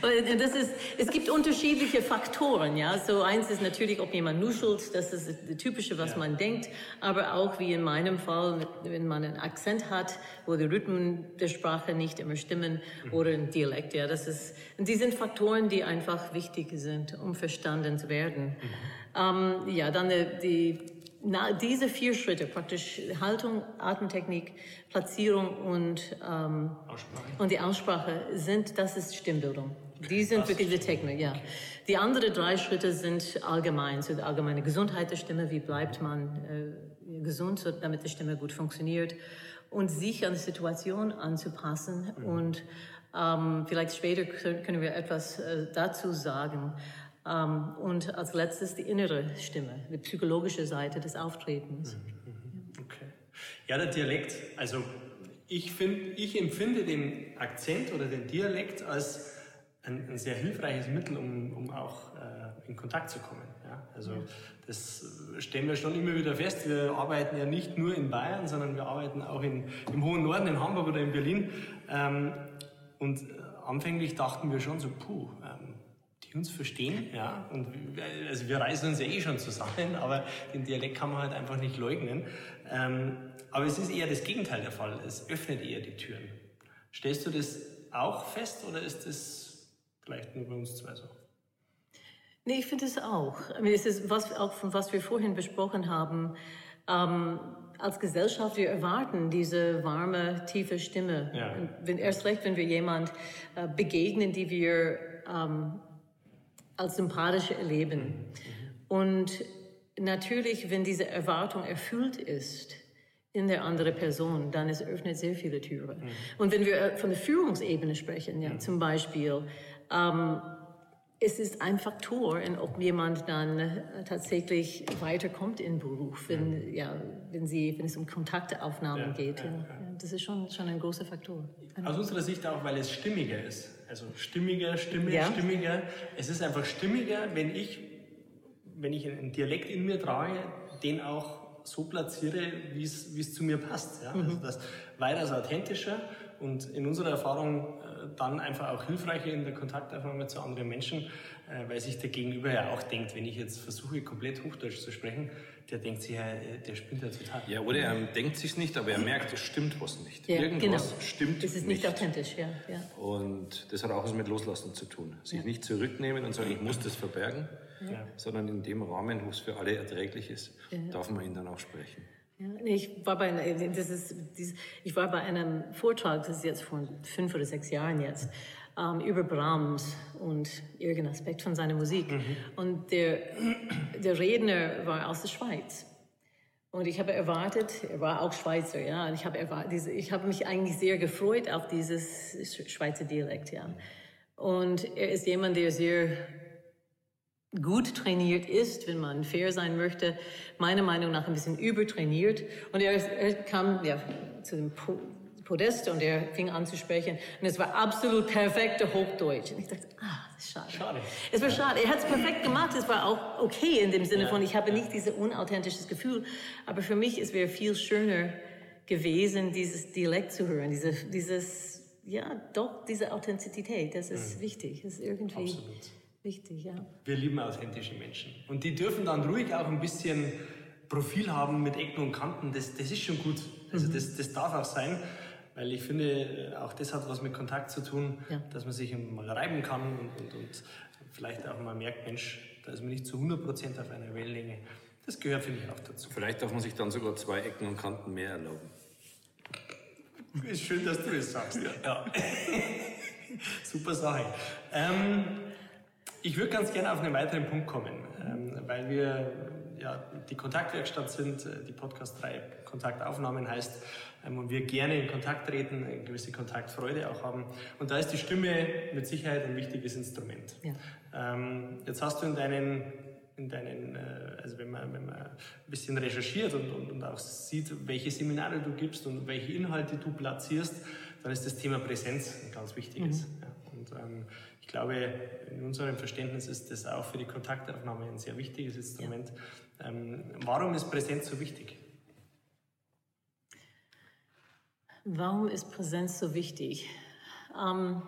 Das ist, es gibt unterschiedliche Faktoren, ja. So eins ist natürlich, ob jemand nuschelt, das ist das Typische, was ja. man denkt. Aber auch wie in meinem Fall, wenn man einen Akzent hat, wo die Rhythmen der Sprache nicht immer stimmen mhm. oder ein Dialekt, ja. Das ist, die sind Faktoren, die einfach wichtig sind, um verstanden zu werden. Mhm. Ähm, ja, dann die, die na, diese vier Schritte, praktisch Haltung, Atemtechnik, Platzierung und, ähm, und die Aussprache sind, das ist Stimmbildung. Die sind das wirklich die Technik, ja. Die anderen drei Schritte sind allgemein, so die allgemeine Gesundheit der Stimme, wie bleibt man äh, gesund, damit die Stimme gut funktioniert und sich an die Situation anzupassen mhm. und ähm, vielleicht später können wir etwas äh, dazu sagen. Ähm, und als letztes die innere Stimme, die psychologische Seite des Auftretens. Mhm, okay. Ja, der Dialekt, also ich, find, ich empfinde den Akzent oder den Dialekt als ein, ein sehr hilfreiches Mittel, um, um auch äh, in Kontakt zu kommen. Ja? Also das stellen wir schon immer wieder fest. Wir arbeiten ja nicht nur in Bayern, sondern wir arbeiten auch in, im hohen Norden, in Hamburg oder in Berlin. Ähm, und äh, anfänglich dachten wir schon so, puh, die uns verstehen, ja, und also wir reisen uns ja eh schon zusammen, aber den Dialekt kann man halt einfach nicht leugnen. Ähm, aber es ist eher das Gegenteil der Fall. Es öffnet eher die Türen. Stellst du das auch fest oder ist das vielleicht nur bei uns zwei so? Nee, ich finde es auch. Es ist was, auch von was wir vorhin besprochen haben. Ähm, als Gesellschaft, wir erwarten diese warme, tiefe Stimme. Ja. Wenn, erst recht, wenn wir jemand äh, begegnen, die wir ähm, als sympathisch erleben. Und natürlich, wenn diese Erwartung erfüllt ist in der anderen Person, dann es öffnet sehr viele Türen. Mhm. Und wenn wir äh, von der Führungsebene sprechen, ja, mhm. zum Beispiel, ähm, es ist ein Faktor, in ob jemand dann äh, tatsächlich weiterkommt im Beruf, wenn, mhm. ja, wenn, sie, wenn es um Kontaktaufnahmen ja, geht. Ja, ja. Das ist schon, schon ein großer Faktor. Aus unserer Sicht auch, weil es stimmiger ist. Also stimmiger, stimmig, stimmiger. Es ist einfach stimmiger, wenn ich, wenn ich einen Dialekt in mir trage, den auch so platziere, wie es zu mir passt. Ja? Mhm. Also das weitaus authentischer und in unserer Erfahrung äh, dann einfach auch hilfreicher in der Kontaktaufnahme zu anderen Menschen, äh, weil sich der Gegenüber ja auch denkt, wenn ich jetzt versuche, komplett Hochdeutsch zu sprechen, der denkt sich ja, der spinnt ja total. Ja, oder er denkt sich nicht, aber er merkt, es stimmt was nicht. Ja, Irgendwas genau. stimmt nicht. Es ist nicht authentisch, ja, ja. Und das hat auch was mit Loslassen zu tun. Sich ja. nicht zurücknehmen und sagen, ich muss das verbergen, ja. sondern in dem Rahmen, wo es für alle erträglich ist, darf man ihn dann auch sprechen. Ja, ich, war bei, das ist, ich war bei einem Vortrag, das ist jetzt vor fünf oder sechs Jahren jetzt, ähm, über Brahms und irgendein Aspekt von seiner Musik. Mhm. Und der, der Redner war aus der Schweiz. Und ich habe erwartet, er war auch Schweizer, ja, und ich habe erwartet, ich habe mich eigentlich sehr gefreut auf dieses Schweizer Dialekt, ja. Und er ist jemand, der sehr gut trainiert ist, wenn man fair sein möchte, meiner Meinung nach ein bisschen übertrainiert. Und er, er kam ja, zu dem Podest und er fing an zu sprechen und es war absolut perfekte Hochdeutsch. Und ich dachte, ah, das ist schade. schade. Es war schade. Er hat es perfekt gemacht. Es war auch okay in dem Sinne ja. von, ich habe nicht dieses unauthentisches Gefühl. Aber für mich, es wäre viel schöner gewesen, dieses Dialekt zu hören, diese, dieses, ja, doch, diese Authentizität. Das ist mhm. wichtig. Das ist irgendwie absolut. Wichtig, ja. Wir lieben authentische Menschen. Und die dürfen dann ruhig auch ein bisschen Profil haben mit Ecken und Kanten. Das, das ist schon gut. Also mhm. das, das darf auch sein. Weil ich finde, auch das hat was mit Kontakt zu tun, ja. dass man sich mal reiben kann und, und, und, vielleicht auch mal merkt, Mensch, da ist man nicht zu 100% auf einer Wellenlänge. Das gehört, finde ich, auch dazu. Vielleicht darf man sich dann sogar zwei Ecken und Kanten mehr erlauben. Ist schön, dass du das sagst. Ja. ja. Super Sache. Ähm, ich würde ganz gerne auf einen weiteren Punkt kommen, ähm, weil wir ja die Kontaktwerkstatt sind, äh, die Podcast 3 Kontaktaufnahmen heißt, ähm, und wir gerne in Kontakt treten, eine gewisse Kontaktfreude auch haben. Und da ist die Stimme mit Sicherheit ein wichtiges Instrument. Ja. Ähm, jetzt hast du in deinen, in deinen äh, also wenn man, wenn man ein bisschen recherchiert und, und, und auch sieht, welche Seminare du gibst und welche Inhalte du platzierst, dann ist das Thema Präsenz ein ganz wichtiges. Mhm. Ja. Und ähm, ich glaube, in unserem Verständnis ist das auch für die Kontaktaufnahme ein sehr wichtiges Instrument. Ja. Ähm, warum ist Präsenz so wichtig? Warum ist Präsenz so wichtig? Ähm,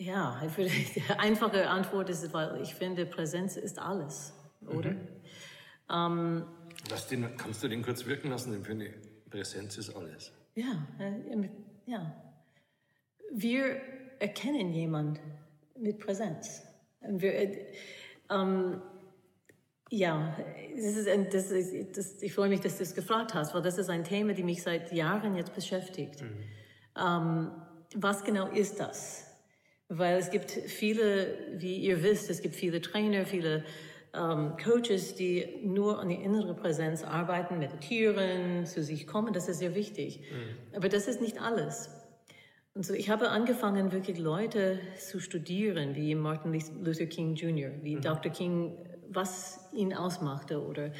ja, die einfache Antwort ist, weil ich finde, Präsenz ist alles, oder? Mhm. Ähm, den, kannst du den kurz wirken lassen? Ich finde, Präsenz ist alles. Ja, äh, ja. Wir erkennen jemanden mit Präsenz. Wir, äh, ähm, ja, das ist, das ist, das, ich freue mich, dass du es gefragt hast, weil das ist ein Thema, das mich seit Jahren jetzt beschäftigt. Mhm. Ähm, was genau ist das? Weil es gibt viele, wie ihr wisst, es gibt viele Trainer, viele ähm, Coaches, die nur an die innere Präsenz arbeiten, meditieren, zu sich kommen. Das ist sehr wichtig. Mhm. Aber das ist nicht alles. Und so, ich habe angefangen, wirklich Leute zu studieren, wie Martin Luther King Jr., wie mhm. Dr. King was ihn ausmachte oder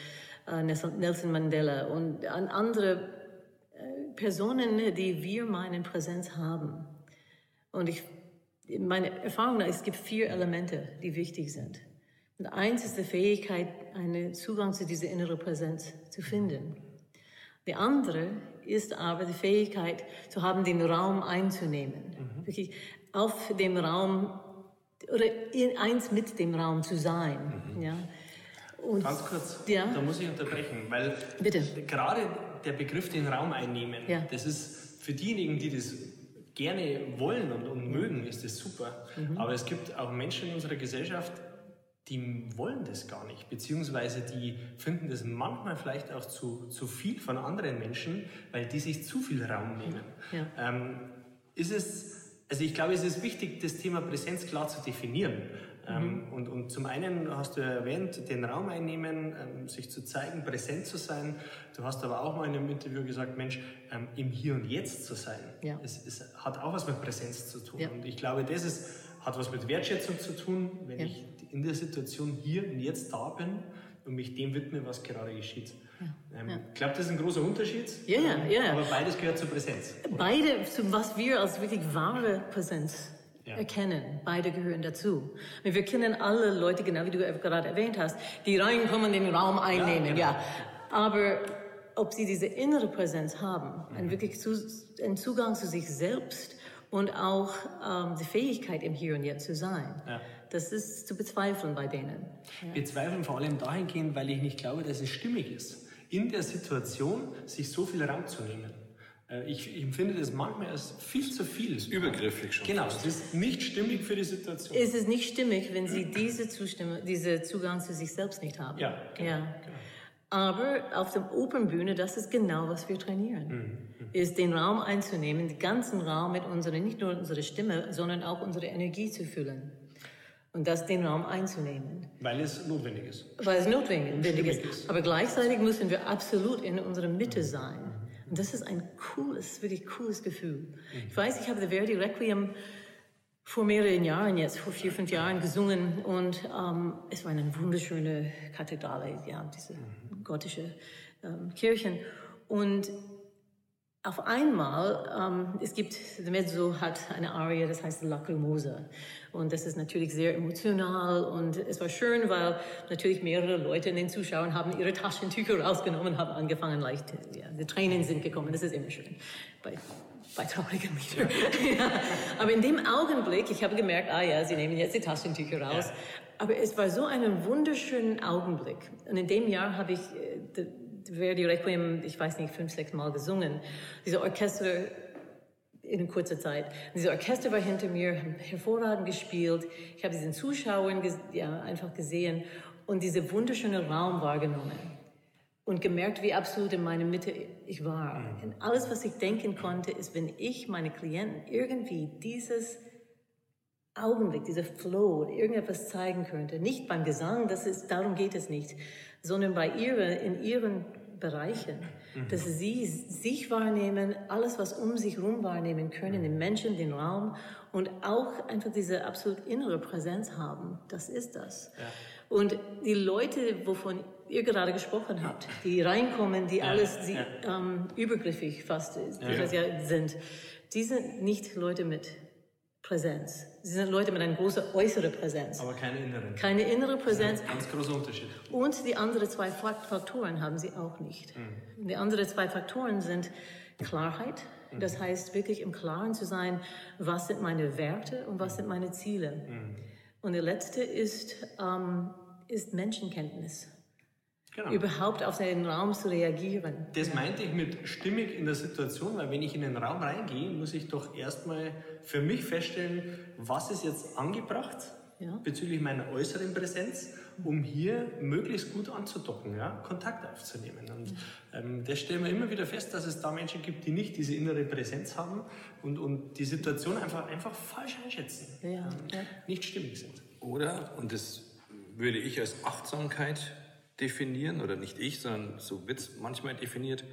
äh, Nelson Mandela und an andere äh, Personen, die wir meinen Präsenz haben. Und ich, meine Erfahrung ist, es gibt vier Elemente, die wichtig sind. Und eins ist die Fähigkeit, einen Zugang zu dieser inneren Präsenz zu finden. Die andere ist aber die Fähigkeit zu haben, den Raum einzunehmen. Mhm. Wirklich auf dem Raum oder in eins mit dem Raum zu sein. Mhm. Ja. Und, Ganz kurz, ja? da muss ich unterbrechen, weil Bitte. gerade der Begriff den Raum einnehmen, ja. das ist für diejenigen, die das gerne wollen und, und mögen, ist das super. Mhm. Aber es gibt auch Menschen in unserer Gesellschaft, die wollen das gar nicht, beziehungsweise die finden das manchmal vielleicht auch zu, zu viel von anderen Menschen, weil die sich zu viel Raum nehmen. Ja. Ähm, ist es also ich glaube, es ist wichtig, das Thema Präsenz klar zu definieren. Ähm, mhm. und, und zum einen hast du erwähnt, den Raum einnehmen, ähm, sich zu zeigen, präsent zu sein. Du hast aber auch mal in einem Interview gesagt, Mensch, ähm, im Hier und Jetzt zu sein. Ja. Es, es, hat auch was mit Präsenz zu tun. Ja. Und ich glaube, das ist, hat was mit Wertschätzung zu tun, wenn ja. ich in der Situation hier und jetzt da bin und mich dem widme, was gerade geschieht. Ähm, ja. Ich glaube, das ist ein großer Unterschied. Ja, ja, ähm, ja. Aber beides gehört zur Präsenz. Beide, was wir als wirklich wahre Präsenz ja. erkennen, beide gehören dazu. Wir kennen alle Leute, genau wie du gerade erwähnt hast, die reinkommen, den Raum einnehmen, ja. Genau. ja. Aber ob sie diese innere Präsenz haben, mhm. einen wirklich zu, einen Zugang zu sich selbst und auch ähm, die Fähigkeit, im Hier und Jetzt zu sein. Ja. Das ist zu bezweifeln bei denen. Ja. Bezweifeln vor allem dahingehend, weil ich nicht glaube, dass es stimmig ist, in der Situation sich so viel Raum zu nehmen. Äh, ich, empfinde das manchmal als viel zu viel. Das ist übergriffig schon. Genau, es ist nicht stimmig für die Situation. Es ist nicht stimmig, wenn Sie diese, Zustimme, diese Zugang zu sich selbst nicht haben. Ja, genau, ja. Genau. Aber auf der Opernbühne, das ist genau, was wir trainieren. Mhm. Ist den Raum einzunehmen, den ganzen Raum mit unserer, nicht nur unserer Stimme, sondern auch unsere Energie zu füllen und das den Raum einzunehmen. Weil es notwendig ist. Weil es notwendig ist. ist. Aber gleichzeitig müssen wir absolut in unserer Mitte sein. Und das ist ein cooles, wirklich cooles Gefühl. Mhm. Ich weiß, ich habe The Verdi Requiem vor mehreren Jahren jetzt, vor vier, fünf Jahren gesungen und ähm, es war eine wunderschöne Kathedrale, ja, diese mhm. gotische ähm, Kirchen. Und auf einmal, ähm, es gibt, der Mezzo hat eine Arie, das heißt Lacrimosa. Und das ist natürlich sehr emotional und es war schön, weil natürlich mehrere Leute in den Zuschauern haben ihre Taschentücher rausgenommen, haben angefangen leicht, ja, die Tränen sind gekommen, das ist immer schön bei, bei traurigen Liedern. Ja. Aber in dem Augenblick, ich habe gemerkt, ah ja, sie nehmen jetzt die Taschentücher raus. Ja. Aber es war so ein wunderschöner Augenblick. Und in dem Jahr habe ich äh, Verdi Requiem, ich weiß nicht, fünf, sechs Mal gesungen. Diese Orchester in kurzer Zeit. Diese Orchester war hinter mir, hervorragend gespielt. Ich habe diesen Zuschauern ja, einfach gesehen und diese wunderschöne Raum wahrgenommen und gemerkt, wie absolut in meiner Mitte ich war. Und mhm. alles, was ich denken konnte, ist, wenn ich meine Klienten irgendwie dieses Augenblick, dieser Flow, irgendetwas zeigen könnte, nicht beim Gesang, das ist, darum geht es nicht, sondern bei ihrer, in ihren Bereichen, mhm. dass sie sich wahrnehmen, alles, was um sich herum wahrnehmen können, den Menschen, den Raum und auch einfach diese absolut innere Präsenz haben. Das ist das. Ja. Und die Leute, wovon ihr gerade gesprochen habt, die reinkommen, die alles die, ähm, übergriffig fast ja. ja sind, die sind nicht Leute mit Präsenz. Sie sind Leute mit einer großen äußeren Präsenz. Aber keine inneren. Keine innere Präsenz. Ganz großer Unterschied. Und die anderen zwei Faktoren haben sie auch nicht. Mhm. Die anderen zwei Faktoren sind Klarheit. Mhm. Das heißt, wirklich im Klaren zu sein, was sind meine Werte und was sind meine Ziele. Mhm. Und der letzte ist, ähm, ist Menschenkenntnis. Genau. Überhaupt auf seinen Raum zu reagieren. Das meinte ich mit stimmig in der Situation, weil wenn ich in den Raum reingehe, muss ich doch erstmal für mich feststellen, was ist jetzt angebracht ja. bezüglich meiner äußeren Präsenz, um hier möglichst gut anzudocken, ja, Kontakt aufzunehmen. Und ähm, das stellen wir immer wieder fest, dass es da Menschen gibt, die nicht diese innere Präsenz haben und, und die Situation einfach, einfach falsch einschätzen, ja. Ähm, nicht stimmig sind. Oder, und das würde ich als Achtsamkeit definieren, oder nicht ich, sondern so wird es manchmal definiert,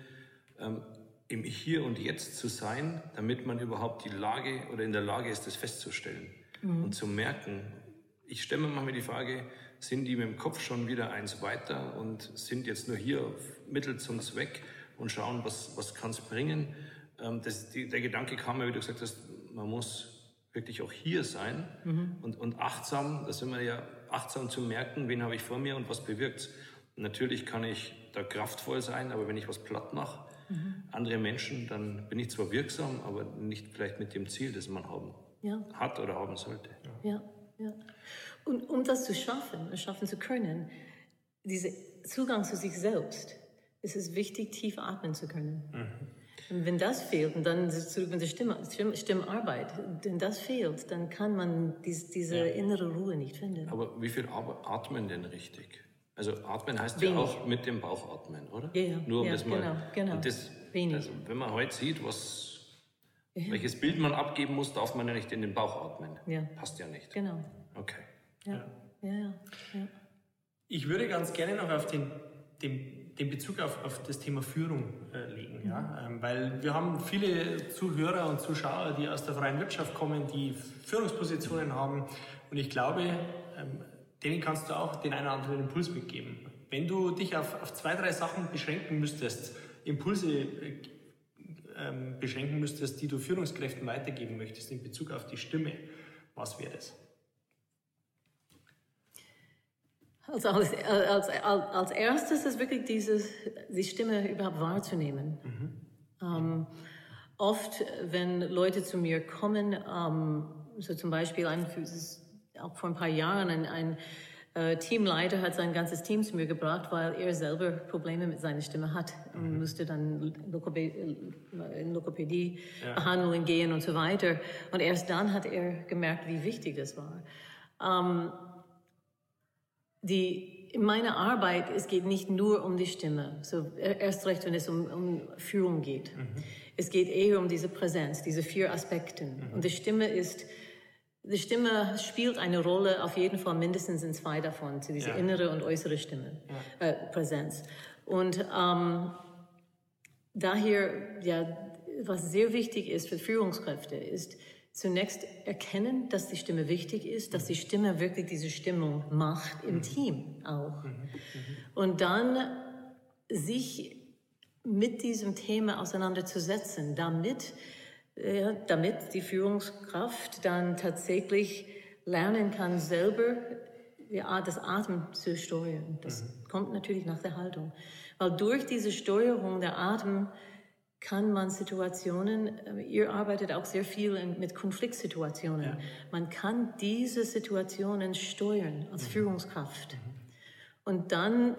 ähm, im Hier und Jetzt zu sein, damit man überhaupt die Lage oder in der Lage ist, das festzustellen mhm. und zu merken. Ich stelle mir manchmal die Frage, sind die mit dem Kopf schon wieder eins weiter und sind jetzt nur hier Mittel zum Zweck und schauen, was, was kann es bringen? Ähm, das, die, der Gedanke kam mir, wie du gesagt hast, man muss wirklich auch hier sein mhm. und, und achtsam, da sind wir ja achtsam zu merken, wen habe ich vor mir und was bewirkt Natürlich kann ich da kraftvoll sein, aber wenn ich was platt mache, mhm. andere Menschen, dann bin ich zwar wirksam, aber nicht vielleicht mit dem Ziel, das man haben ja. hat oder haben sollte. Ja, ja. Und um das zu schaffen, schaffen zu können, dieser Zugang zu sich selbst, ist es wichtig, tief atmen zu können. Mhm. Und wenn das fehlt, und dann zurück mit der Stimme, Stimm, Stimmarbeit, wenn das fehlt, dann kann man dies, diese ja. innere Ruhe nicht finden. Aber wie viel atmen denn richtig? Also atmen heißt Wenig. ja auch mit dem Bauch atmen, oder? Ja, ja. Nur um ja, das mal. Genau, genau. Und das, Wenig. Also, wenn man heute sieht, was, ja. welches Bild man abgeben muss, darf man ja nicht in den Bauch atmen. Ja. Passt ja nicht. Genau. Okay. Ja. Ja, ja. ja. Ich würde ganz gerne noch auf den, den, den Bezug auf, auf das Thema Führung äh, legen, mhm. ja? Ähm, weil wir haben viele Zuhörer und Zuschauer, die aus der freien Wirtschaft kommen, die Führungspositionen haben. Und ich glaube, ähm, denen kannst du auch den einen oder anderen Impuls mitgeben. Wenn du dich auf, auf zwei, drei Sachen beschränken müsstest, Impulse äh, ähm, beschränken müsstest, die du Führungskräften weitergeben möchtest in Bezug auf die Stimme, was wäre das? Also als, als, als, erstes ist wirklich dieses, die Stimme überhaupt wahrzunehmen. Mhm. Ähm, oft, wenn Leute zu mir kommen, ähm, so zum Beispiel ein, auch vor ein paar Jahren ein, ein äh, Teamleiter hat sein ganzes Team zu mir gebracht, weil er selber Probleme mit seiner Stimme hat und mhm. musste dann in Lokopädie-Behandlungen ja. gehen und so weiter. Und erst dann hat er gemerkt, wie wichtig das war. Ähm, die, in meiner Arbeit, es geht nicht nur um die Stimme, so erst recht, wenn es um, um Führung geht. Mhm. Es geht eher um diese Präsenz, diese vier Aspekte. Mhm. Und die Stimme ist die Stimme spielt eine Rolle, auf jeden Fall mindestens in zwei davon, zu dieser ja. innere und äußere Stimme, ja. äh, Präsenz. Und ähm, daher, ja, was sehr wichtig ist für Führungskräfte, ist zunächst erkennen, dass die Stimme wichtig ist, dass die Stimme wirklich diese Stimmung macht im mhm. Team auch. Mhm. Mhm. Und dann sich mit diesem Thema auseinanderzusetzen, damit ja, damit die Führungskraft dann tatsächlich lernen kann, selber das Atmen zu steuern. Das mhm. kommt natürlich nach der Haltung. Weil durch diese Steuerung der Atem kann man Situationen, äh, ihr arbeitet auch sehr viel mit Konfliktsituationen, ja. man kann diese Situationen steuern als mhm. Führungskraft. Mhm. Und dann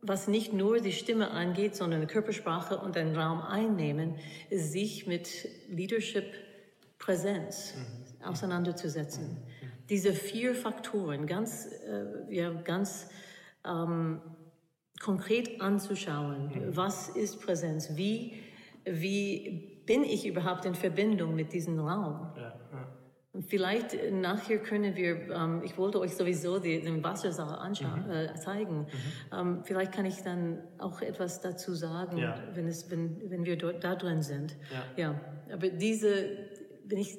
was nicht nur die Stimme angeht, sondern Körpersprache und den Raum einnehmen, ist sich mit Leadership Präsenz mhm. auseinanderzusetzen. Mhm. Diese vier Faktoren ganz, äh, ja, ganz ähm, konkret anzuschauen. Mhm. Was ist Präsenz? Wie, wie bin ich überhaupt in Verbindung mit diesem Raum? Ja, ja. Vielleicht äh, nachher können wir, ähm, ich wollte euch sowieso die, den Wassersaal anschauen, mhm. äh, zeigen. Mhm. Ähm, vielleicht kann ich dann auch etwas dazu sagen, ja. wenn, es, wenn, wenn wir dort, da drin sind. Ja. ja. Aber diese, wenn ich,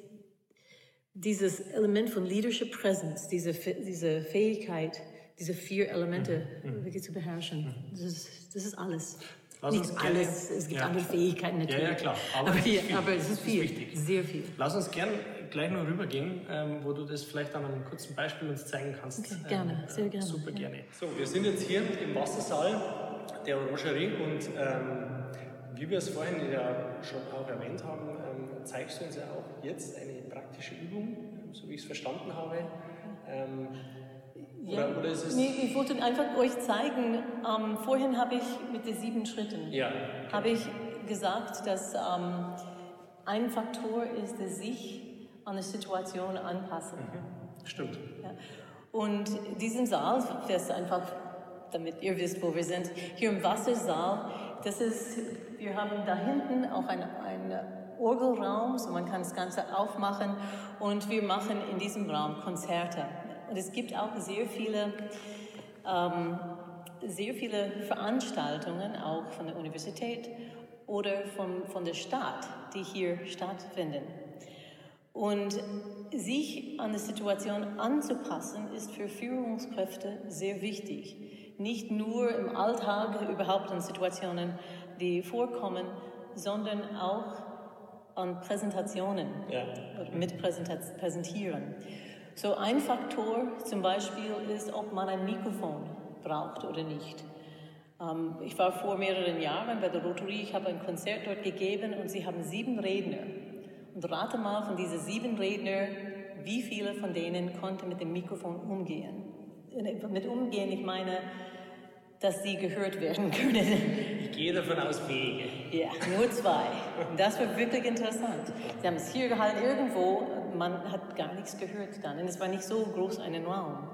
dieses Element von Leadership Presence, diese, diese Fähigkeit, diese vier Elemente mhm. mhm. wirklich zu beherrschen, mhm. das, ist, das ist alles. Lass Nicht uns gerne- alles, es gibt Ja. andere Fähigkeiten natürlich. Ja, ja, klar. Aber, Aber es ist viel. aber es ist viel, sehr viel. Lass uns gern gleich noch rübergehen, ähm, wo du das vielleicht an einem kurzen Beispiel uns zeigen kannst. Okay, gerne, Ähm, sehr gerne, Super ja. gerne. So, wir sind jetzt hier im Wassersaal der Orangerie und ähm, wie wir es vorhin ja schon auch erwähnt haben, ähm, zeigst du uns ja auch jetzt eine praktische Übung, so wie ich es verstanden habe. Ähm, oder, oder ist es. nee, ich wollte einfach euch zeigen, ähm, vorhin habe ich mit den sieben Schritten, Ja, habe ich gesagt, dass ähm, ein Faktor ist, dass sich an die Situation anpassen. stimmt. Ja. Und diesen Saal, das einfach, damit ihr wisst, wo wir sind, hier im Wassersaal, das ist, wir haben da hinten auch einen, einen Orgelraum, so man kann das Ganze aufmachen und wir machen in diesem Raum Konzerte. Und es gibt auch sehr viele, ähm, sehr viele Veranstaltungen, auch von der Universität oder von, von der Stadt, die hier stattfinden. Und sich an die Situation anzupassen, ist für Führungskräfte sehr wichtig. Nicht nur im Alltag überhaupt an Situationen, die vorkommen, sondern auch an Präsentationen Ja. mit Präsentieren. So ein Faktor zum Beispiel ist, ob man ein Mikrofon braucht oder nicht. Ähm, ich war vor mehreren Jahren bei der Rotary, ich habe ein Konzert dort gegeben und sie haben sieben Redner. Und rate mal von diesen sieben Redner, wie viele von denen konnten mit dem Mikrofon umgehen. Äh, Mit umgehen, ich meine, dass sie gehört werden können. Ich gehe davon aus, wenige. Ja, nur zwei. Das war wirklich interessant. Sie haben es hier gehalten, irgendwo, man hat gar nichts gehört dann. Und es war nicht so groß ein Raum.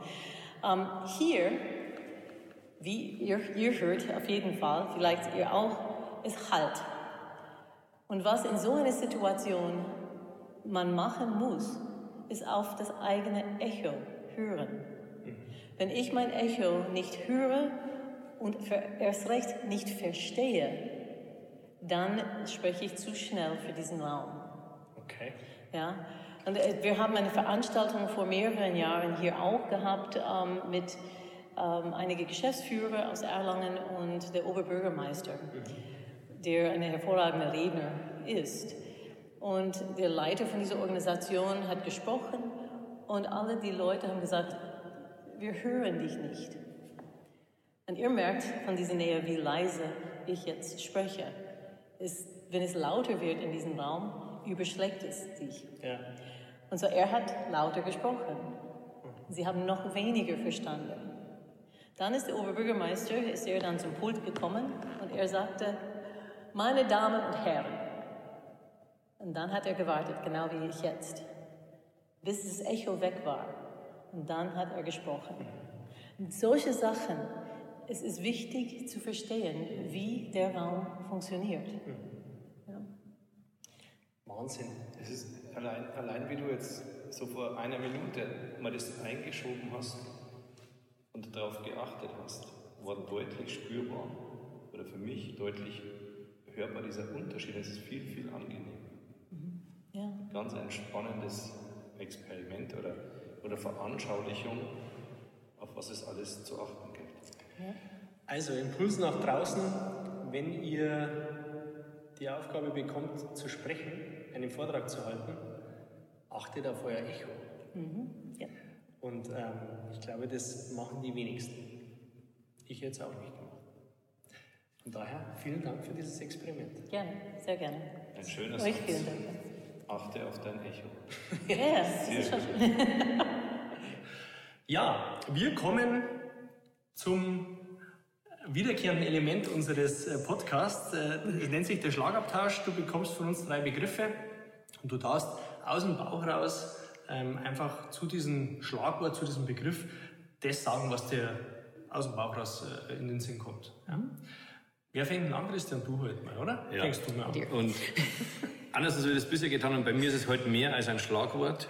Ähm, hier, wie ihr, ihr hört auf jeden Fall, vielleicht ihr auch, ist Halt. Und was in so einer Situation man machen muss, ist auf das eigene Echo hören. Wenn ich mein Echo nicht höre und erst recht nicht verstehe, dann spreche ich zu schnell für diesen Raum. Okay. Ja? Und äh, wir haben eine Veranstaltung vor mehreren Jahren hier auch gehabt ähm, mit ähm, einigen Geschäftsführer aus Erlangen und der Oberbürgermeister, der ein hervorragender Redner ist. Und der Leiter von dieser Organisation hat gesprochen und alle die Leute haben gesagt, wir hören dich nicht. Und ihr merkt von dieser Nähe, wie leise ich jetzt spreche. Es, wenn es lauter wird in diesem Raum, überschlägt es sich. Ja. Und so er hat lauter gesprochen. Sie haben noch weniger verstanden. Dann ist der Oberbürgermeister, ist er dann zum Pult gekommen und er sagte, meine Damen und Herren. Und dann hat er gewartet, genau wie ich jetzt, bis das Echo weg war. Und dann hat er gesprochen. Und solche Sachen, es ist wichtig zu verstehen, wie der Raum funktioniert. Ja. Wahnsinn. Das ist allein, allein wie du jetzt so vor einer Minute mal das eingeschoben hast und darauf geachtet hast, war deutlich spürbar oder für mich deutlich hörbar dieser Unterschied. Es ist viel, viel angenehmer. Ja. Ganz ein spannendes Experiment oder, oder Veranschaulichung, auf was es alles zu achten gilt. Also Impuls nach draußen, wenn ihr die Aufgabe bekommt, zu sprechen, einen Vortrag zu halten, achtet auf euer Echo. Ja. Und ähm, ich glaube, das machen die wenigsten. Ich jetzt auch nicht gemacht. Von daher vielen Dank für dieses Experiment. Gerne, sehr gerne. Ein schöner Euch vielen Dank. Achte auf dein Echo. Ja, das ist schon schön. Ja, wir kommen zum wiederkehrenden Element unseres äh, Podcasts. Äh, Das nennt sich der Schlagabtausch. Du bekommst von uns drei Begriffe und du darfst aus dem Bauch raus ähm, einfach zu diesem Schlagwort, zu diesem Begriff, das sagen, was dir aus dem Bauch raus äh, in den Sinn kommt. Ja? Wer fängt denn an, Christian? Du heute mal, oder? Ja. Fängst du mal an. Und anders als wir das bisher getan haben, bei mir ist es heute mehr als ein Schlagwort.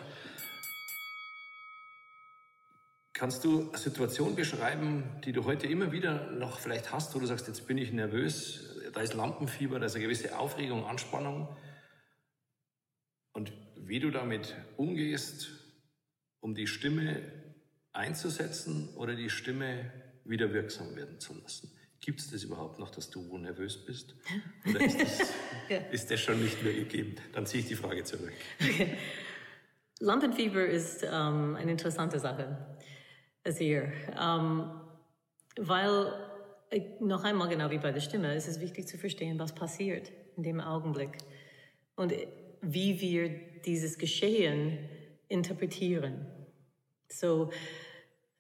Kannst du eine Situation beschreiben, die du heute immer wieder noch vielleicht hast, wo du sagst, jetzt bin ich nervös, da ist Lampenfieber, da ist eine gewisse Aufregung, Anspannung und wie du damit umgehst, um die Stimme einzusetzen oder die Stimme wieder wirksam werden zu lassen. Gibt es das überhaupt noch, dass du nervös bist? Oder ist das, ja. ist das schon nicht mehr gegeben? Dann ziehe ich die Frage zurück. Okay. Lampenfieber ist ähm, eine interessante Sache. Sehr. Ähm, weil, äh, noch einmal genau wie bei der Stimme, es ist wichtig zu verstehen, was passiert in dem Augenblick und wie wir dieses Geschehen interpretieren. So,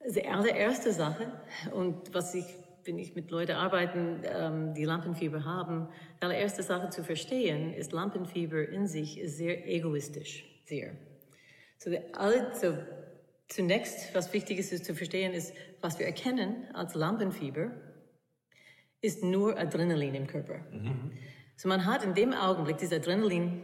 die allererste Sache und was ich wenn ich mit Leuten arbeite, ähm, die Lampenfieber haben, die allererste Sache zu verstehen ist, Lampenfieber in sich ist sehr egoistisch, sehr. So, alle, so zunächst, was wichtig ist, ist zu verstehen, ist, was wir erkennen als Lampenfieber, ist nur Adrenalin im Körper. Mhm. So man hat in dem Augenblick, dieses Adrenalin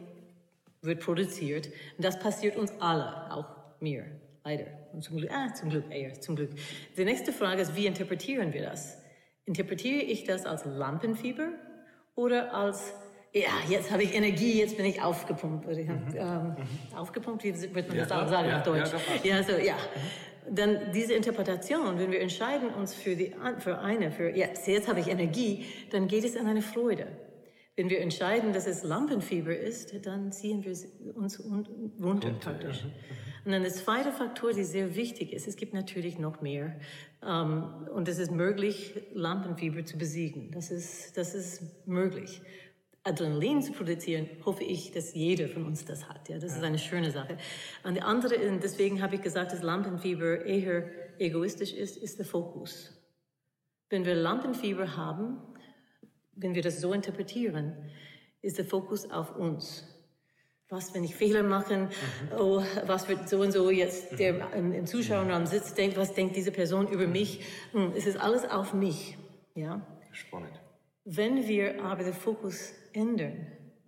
wird produziert und das passiert uns alle, auch mir, leider. Und zum Glück, ah, zum Glück, eher, zum Glück. Die nächste Frage ist, wie interpretieren wir das? Interpretiere ich das als Lampenfieber oder als, ja, jetzt habe ich Energie, jetzt bin ich aufgepumpt. Oder mhm. ähm, mhm. Aufgepumpt, wie wird man das ja, sagen ja, auf Deutsch? Ja, ja so, ja. Mhm. Dann diese Interpretation, wenn wir entscheiden uns für, die, für eine, für jetzt, jetzt habe ich Energie, dann geht es an eine Freude. Wenn wir entscheiden, dass es Lampenfieber ist, dann ziehen wir uns runter praktisch. Und dann der zweite Faktor, der sehr wichtig ist, es gibt natürlich noch mehr. Ähm, und es ist möglich, Lampenfieber zu besiegen. Das ist, das ist möglich. Adrenalin zu produzieren, hoffe ich, dass jeder von uns das hat. Ja, das ja. ist eine schöne Sache. Und die andere, deswegen habe ich gesagt, dass Lampenfieber eher egoistisch ist, ist der Fokus. Wenn wir Lampenfieber haben, wenn wir das so interpretieren, ist der Fokus auf uns was, wenn ich Fehler mache, mhm. oh, was wird so und so jetzt der im, im Zuschauerraum sitzt, denkt, was denkt diese Person über mich? Hm, es ist alles auf mich, ja. Spannend. Wenn wir aber den Fokus ändern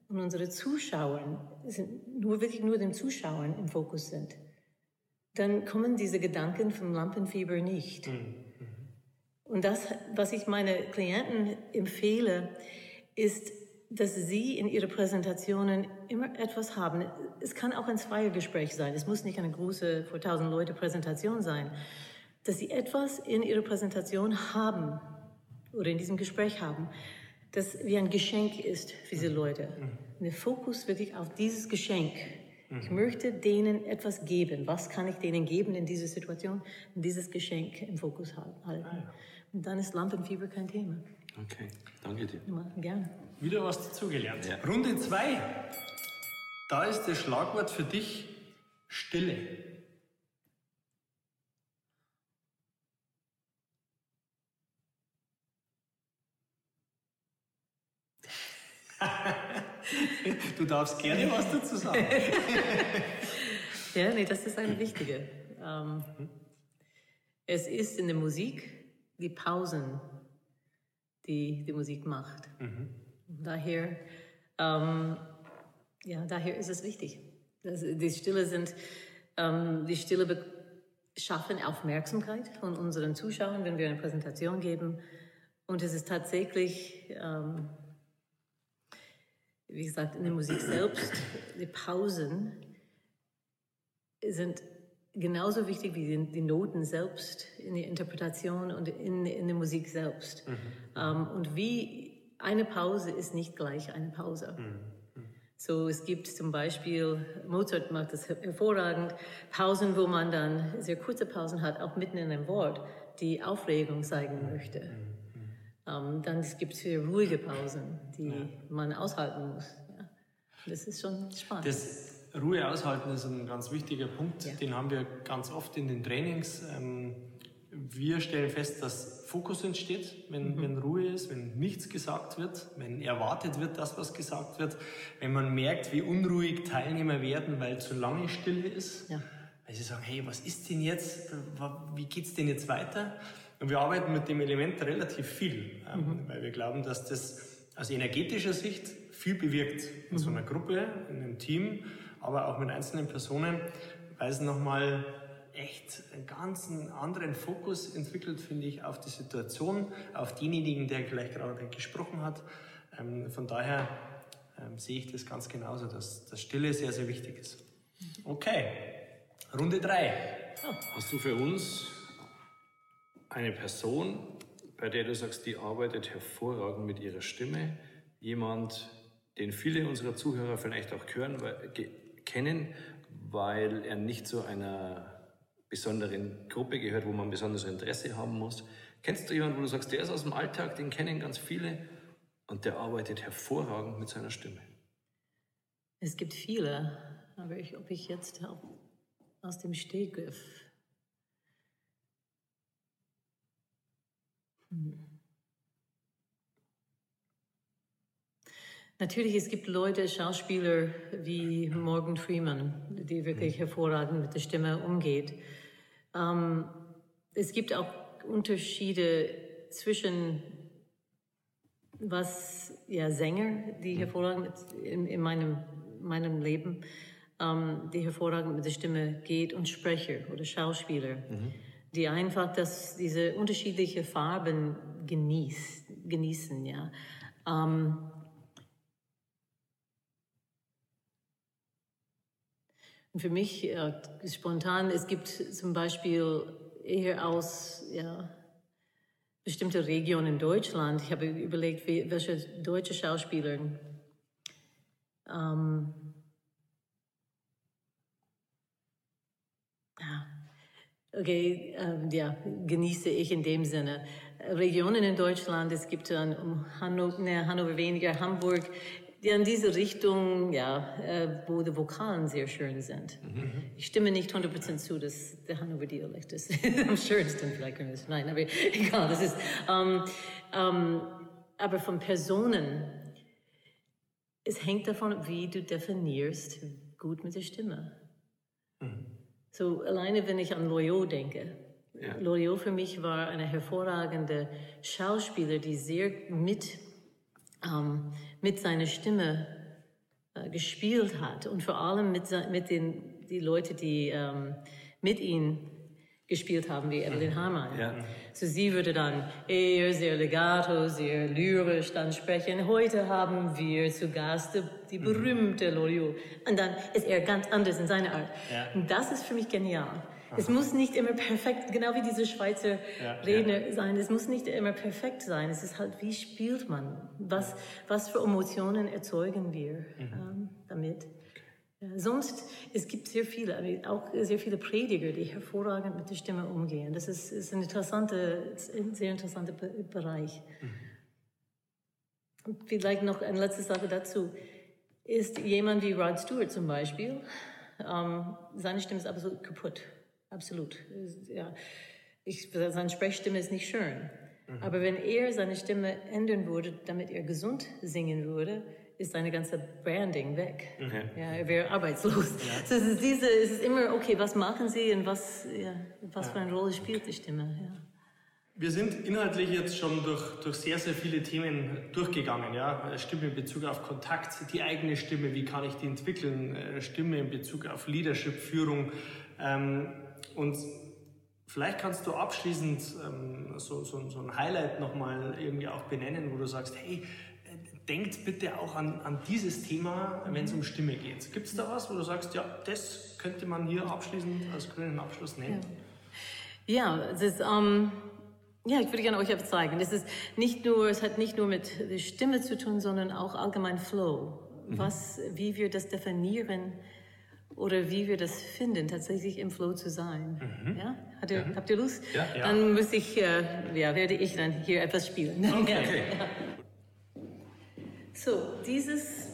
und unsere Zuschauer sind nur wirklich nur den Zuschauern im Fokus sind, dann kommen diese Gedanken vom Lampenfieber nicht. Mhm. Und das, was ich meine Klienten empfehle, ist dass Sie in Ihre Präsentationen immer etwas haben. Es kann auch ein Zweiergespräch sein. Es muss nicht eine große, vor tausend Leute Präsentation sein. Dass Sie etwas in Ihrer Präsentation haben oder in diesem Gespräch haben, das wie ein Geschenk ist für diese Leute. Der Fokus wirklich auf dieses Geschenk. Ich möchte denen etwas geben. Was kann ich denen geben in dieser Situation? Und dieses Geschenk im Fokus halten. Ah, Und dann ist Lampenfieber kein Thema. Okay, danke dir. Immer, gerne. Wieder was dazugelernt. Ja. Runde 2. Da ist das Schlagwort für dich Stille. du darfst gerne was dazu sagen. ja, nee, das ist eine wichtige. Ähm, es ist in der Musik die Pausen, die die Musik macht. Mhm. Daher, ähm, ja, daher ist es wichtig. Das, die Stille sind, ähm, die Stille schaffen Aufmerksamkeit von unseren Zuschauern, wenn wir eine Präsentation geben. Und es ist tatsächlich, ähm, wie gesagt, in der Musik selbst, die Pausen sind genauso wichtig wie die, die, Noten selbst in der Interpretation und in, in der Musik selbst. Mhm. Ähm, und wie eine Pause ist nicht gleich eine Pause. Mhm. So, es gibt zum Beispiel, Mozart macht das hervorragend, Pausen, wo man dann sehr kurze Pausen hat, auch mitten in einem Wort, die Aufregung zeigen möchte. Mhm. Um, dann es gibt es ruhige Pausen, die ja. man aushalten muss. Ja. Das ist schon spannend. Das Ruhe aushalten ist ein ganz wichtiger Punkt, ja. den haben wir ganz oft in den Trainings. Ähm, wir stellen fest, dass Fokus entsteht, wenn, mhm. wenn Ruhe ist, wenn nichts gesagt wird, wenn erwartet wird, dass was gesagt wird, wenn man merkt, wie unruhig Teilnehmer werden, weil zu lange Stille ist, ja. weil sie sagen, hey, was ist denn jetzt, wie geht's denn jetzt weiter? Und wir arbeiten mit dem Element relativ viel, ähm, mhm. weil wir glauben, dass das aus energetischer Sicht viel bewirkt in mhm. so einer Gruppe, in einem Team, aber auch mit einzelnen Personen, weil es nochmal echt einen ganz anderen Fokus entwickelt, finde ich, auf die Situation, auf denjenigen, der vielleicht gerade gesprochen hat. Ähm, von daher ähm, sehe ich das ganz genauso, dass das Stille sehr, sehr wichtig ist. Okay, Runde 3. Hast du für uns eine Person, bei der du sagst, die arbeitet hervorragend mit ihrer Stimme. Jemand, den viele unserer Zuhörer vielleicht auch hören, weil, kennen, weil er nicht zu einer besonderen Gruppe gehört, wo man besonderes Interesse haben muss. Kennst du jemanden, wo du sagst, der ist aus dem Alltag, den kennen ganz viele und der arbeitet hervorragend mit seiner Stimme? Es gibt viele, aber ich, ob ich jetzt aus dem Stegriff. Hm. Natürlich, es gibt Leute, Schauspieler wie Morgan Freeman, die wirklich hervorragend mit der Stimme umgeht. Ähm, es gibt auch Unterschiede zwischen was ja Sänger, die hervorragend in, in meinem, meinem Leben, ähm, die hervorragend mit der Stimme geht und Sprecher oder Schauspieler, mhm. die einfach das, diese unterschiedlichen Farben genießt, genießen, ja. Ähm, und für mich äh, spontan, es gibt zum Beispiel eher aus ja, bestimmte Regionen in Deutschland. Ich habe überlegt, welche deutsche Schauspieler ähm, ja, okay, ähm, ja, genieße ich in dem Sinne. Regionen in Deutschland, es gibt dann Hannover, ne, Hannover weniger, Hamburg, die in diese Richtung, ja, äh, wo die Vokalen sehr schön sind. Mhm. Ich stimme nicht 100% zu, dass der Hannover Dialekt ist am schönsten, vielleicht können wir es, nein, aber egal, das ist, ähm, ähm, aber von Personen, es hängt davon, wie du definierst, gut mit der Stimme. Mhm. So, alleine wenn ich an Loyot denke, ja. Loriot für mich war eine hervorragende Schauspieler, die sehr mit ähm, mit seiner Stimme äh, gespielt hat und vor allem mit, mit den die Leute, die ähm, mit ihm gespielt haben, wie Evelyn mhm. Hamann. Ja. So sie würde dann eher sehr legato, sehr lyrisch dann sprechen. Heute haben wir zu Gast die mhm. berühmte Loriot. Und dann ist er ganz anders in seiner Art. Ja. Und das ist für mich genial. Es muss nicht immer perfekt, genau wie diese Schweizer ja, Redner ja. sein, es muss nicht immer perfekt sein. Es ist halt, wie spielt man? Was, was für Emotionen erzeugen wir mhm. ähm, damit? Ja, sonst, es gibt sehr viele, auch sehr viele Prediger, die hervorragend mit der Stimme umgehen. Das ist, ist ein, interessante, ein sehr interessanter Bereich. Mhm. Vielleicht noch eine letzte Sache dazu. Ist jemand wie Rod Stewart zum Beispiel, ähm, seine Stimme ist absolut kaputt absolut. Ja. Ich, seine Sprechstimme ist nicht schön. Mhm. Aber wenn er seine Stimme ändern würde, damit er gesund singen würde, ist seine ganze Branding weg. Mhm. Ja, er wäre arbeitslos. Ja. So es ist diese, es ist immer, okay, was machen Sie und was, ja, was ja. für eine Rolle spielt die Stimme? Ja. Wir sind inhaltlich jetzt schon durch, durch sehr, sehr viele Themen durchgegangen. Ja? Stimme in Bezug auf Kontakt, die eigene Stimme, wie kann ich die entwickeln? Stimme in Bezug auf Leadership, Führung. Ähm, und vielleicht kannst du abschließend ähm, so, so, so ein Highlight nochmal irgendwie auch benennen, wo du sagst, hey, denkt bitte auch an, an dieses Thema, wenn es um Stimme geht. Gibt es da was, wo du sagst, ja, das könnte man hier abschließend als grünen Abschluss nehmen? Ja, ja ist, ähm, ja, ich würde gerne euch etwas zeigen. Es ist nicht nur, es hat nicht nur mit der Stimme zu tun, sondern auch allgemein Flow. Mhm. Was, wie wir das definieren, oder wie wir das finden, tatsächlich im Flow zu sein. Mhm. Ja? Hat ihr, mhm. Habt ihr Lust? Ja, ja. Dann muss ich, äh, ja, werde ich dann hier etwas spielen. Okay. ja. So, dieses,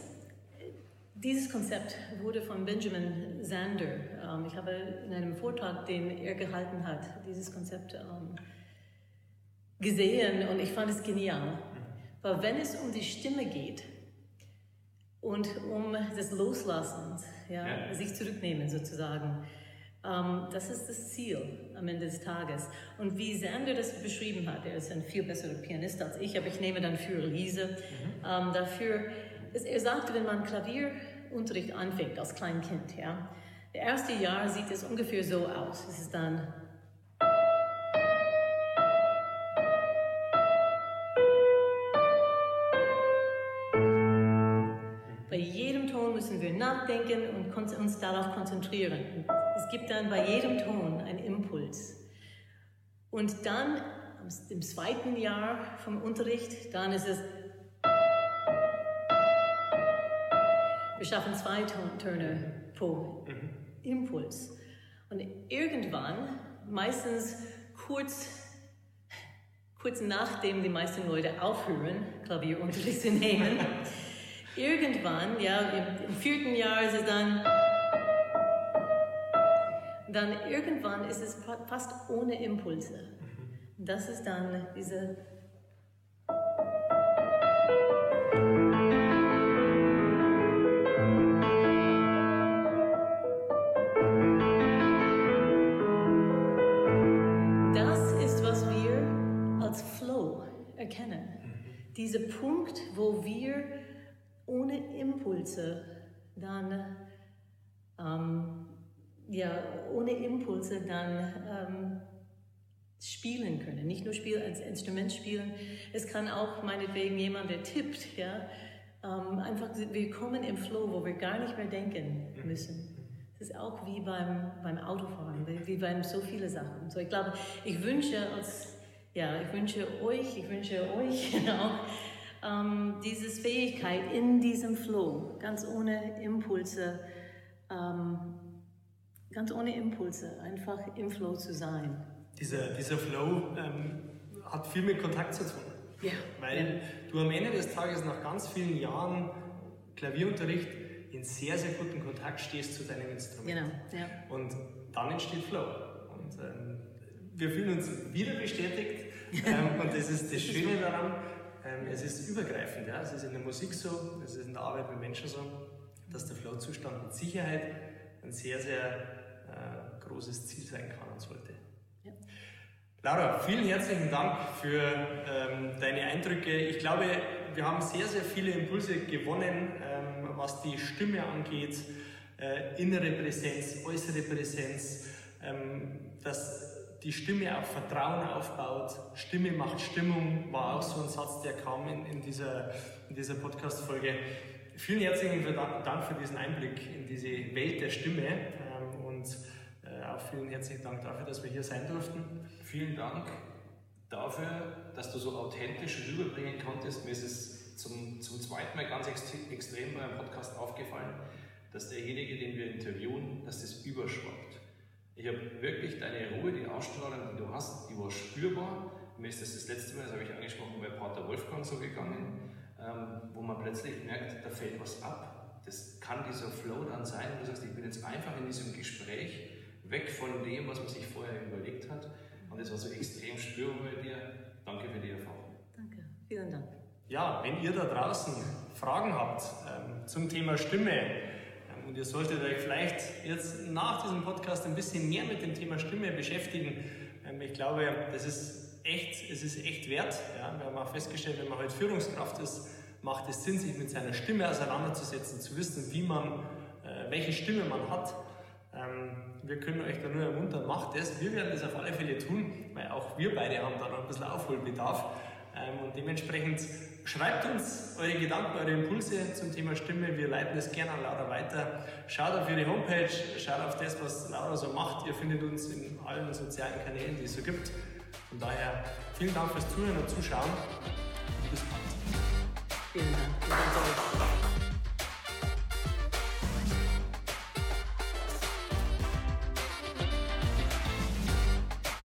dieses Konzept wurde von Benjamin Zander, ähm, ich habe in einem Vortrag, den er gehalten hat, dieses Konzept ähm, gesehen und ich fand es genial. Weil wenn es um die Stimme geht und um das Loslassen, ja, ja. sich zurücknehmen sozusagen. Ähm, das ist das Ziel am Ende des Tages. Und wie Sander das beschrieben hat, er ist ein viel besserer Pianist als ich, aber ich nehme dann für Lise mhm. ähm, dafür. Er sagte, wenn man Klavierunterricht anfängt als Kleinkind, ja, das erste Jahr sieht es ungefähr so aus. Es ist dann nachdenken und uns darauf konzentrieren. Es gibt dann bei jedem Ton einen Impuls. Und dann im zweiten Jahr vom Unterricht, dann ist es. Wir schaffen zwei Töne pro mhm. Impuls. Und irgendwann, meistens kurz, kurz nachdem die meisten Leute aufhören, Klavierunterricht zu nehmen, irgendwann, ja, im, vierten Jahr ist es dann dann irgendwann ist es fast ohne Impulse. Das ist dann diese Impulse dann ähm, ja, ohne Impulse dann ähm, spielen können. Nicht nur spielen, als Instrument spielen. Es kann auch meinetwegen jemand, der tippt, ja, ähm, einfach, wir kommen im Flow, wo wir gar nicht mehr denken müssen. Das ist auch wie beim, beim Autofahren, wie beim so viele Sachen. So, ich glaube, ich wünsche als, ja, ich wünsche euch, ich wünsche euch auch, ähm, diese Fähigkeit in diesem Flow, ganz ohne Impulse, ähm, ganz ohne Impulse, einfach im Flow zu sein. Dieser, dieser Flow ähm, hat viel mit Kontakt zu tun. Ja. Weil ja. du am Ende des Tages nach ganz vielen Jahren Klavierunterricht in sehr, sehr guten Kontakt stehst zu deinem Instrument. Genau, ja. Und dann entsteht Flow. Und ähm, wir fühlen uns wieder bestätigt. ähm, und das ist das Schöne daran, es ist übergreifend. Ja? Es ist in der Musik so, es ist in der Arbeit mit Menschen so, dass der Flow-Zustand mit Sicherheit ein sehr, sehr äh, großes Ziel sein kann und sollte. Ja. Laura, vielen herzlichen Dank für ähm, deine Eindrücke. Ich glaube, wir haben sehr, sehr viele Impulse gewonnen, ähm, was die Stimme angeht, äh, innere Präsenz, äußere Präsenz, ähm, dass die Stimme auf Vertrauen aufbaut. Stimme macht Stimmung, war auch so ein Satz, der kam in, in dieser, in dieser Podcast-Folge. Vielen herzlichen Dank für diesen Einblick in diese Welt der Stimme und äh, auch vielen herzlichen Dank dafür, dass wir hier sein durften. Vielen Dank dafür, dass du so authentisch rüberbringen konntest. Mir ist es zum, zum zweiten Mal ganz extrem beim Podcast aufgefallen, dass derjenige, den wir interviewen, dass das überschwappt. Ich habe wirklich deine Ruhe, die Ausstrahlung, die du hast, die war spürbar. Mir ist das das letzte Mal, das habe ich angesprochen, bei Pater Wolfgang so gegangen, ähm, wo man plötzlich merkt, da fällt was ab das kann dieser Flow dann sein, wo du sagst, ich bin jetzt einfach in diesem Gespräch weg von dem, was man sich vorher überlegt hat. Und das war so extrem spürbar bei dir. Danke für die Erfahrung. Danke, vielen Dank. Ja, wenn ihr da draußen Fragen habt ähm, zum Thema Stimme und ihr solltet euch vielleicht jetzt nach diesem Podcast ein bisschen mehr mit dem Thema Stimme beschäftigen, ähm, ich glaube, das ist echt, es ist echt wert. Ja. Wir haben auch festgestellt, wenn man heute Führungskraft ist, macht es Sinn, sich mit seiner Stimme auseinanderzusetzen, zu wissen, wie man, äh, welche Stimme man hat. Ähm, wir können euch da nur ermuntern, macht das. Wir werden das auf alle Fälle tun, weil auch wir beide haben da noch ein bisschen Aufholbedarf. Ähm, und dementsprechend schreibt uns eure Gedanken, eure Impulse zum Thema Stimme. Wir leiten das gerne an Laura weiter. Schaut auf ihre Homepage, schaut auf das, was Laura so macht. Ihr findet uns in allen sozialen Kanälen, die es so gibt. Von daher vielen Dank fürs Zuhören und Zuschauen. Bis bald. Vielen Dank.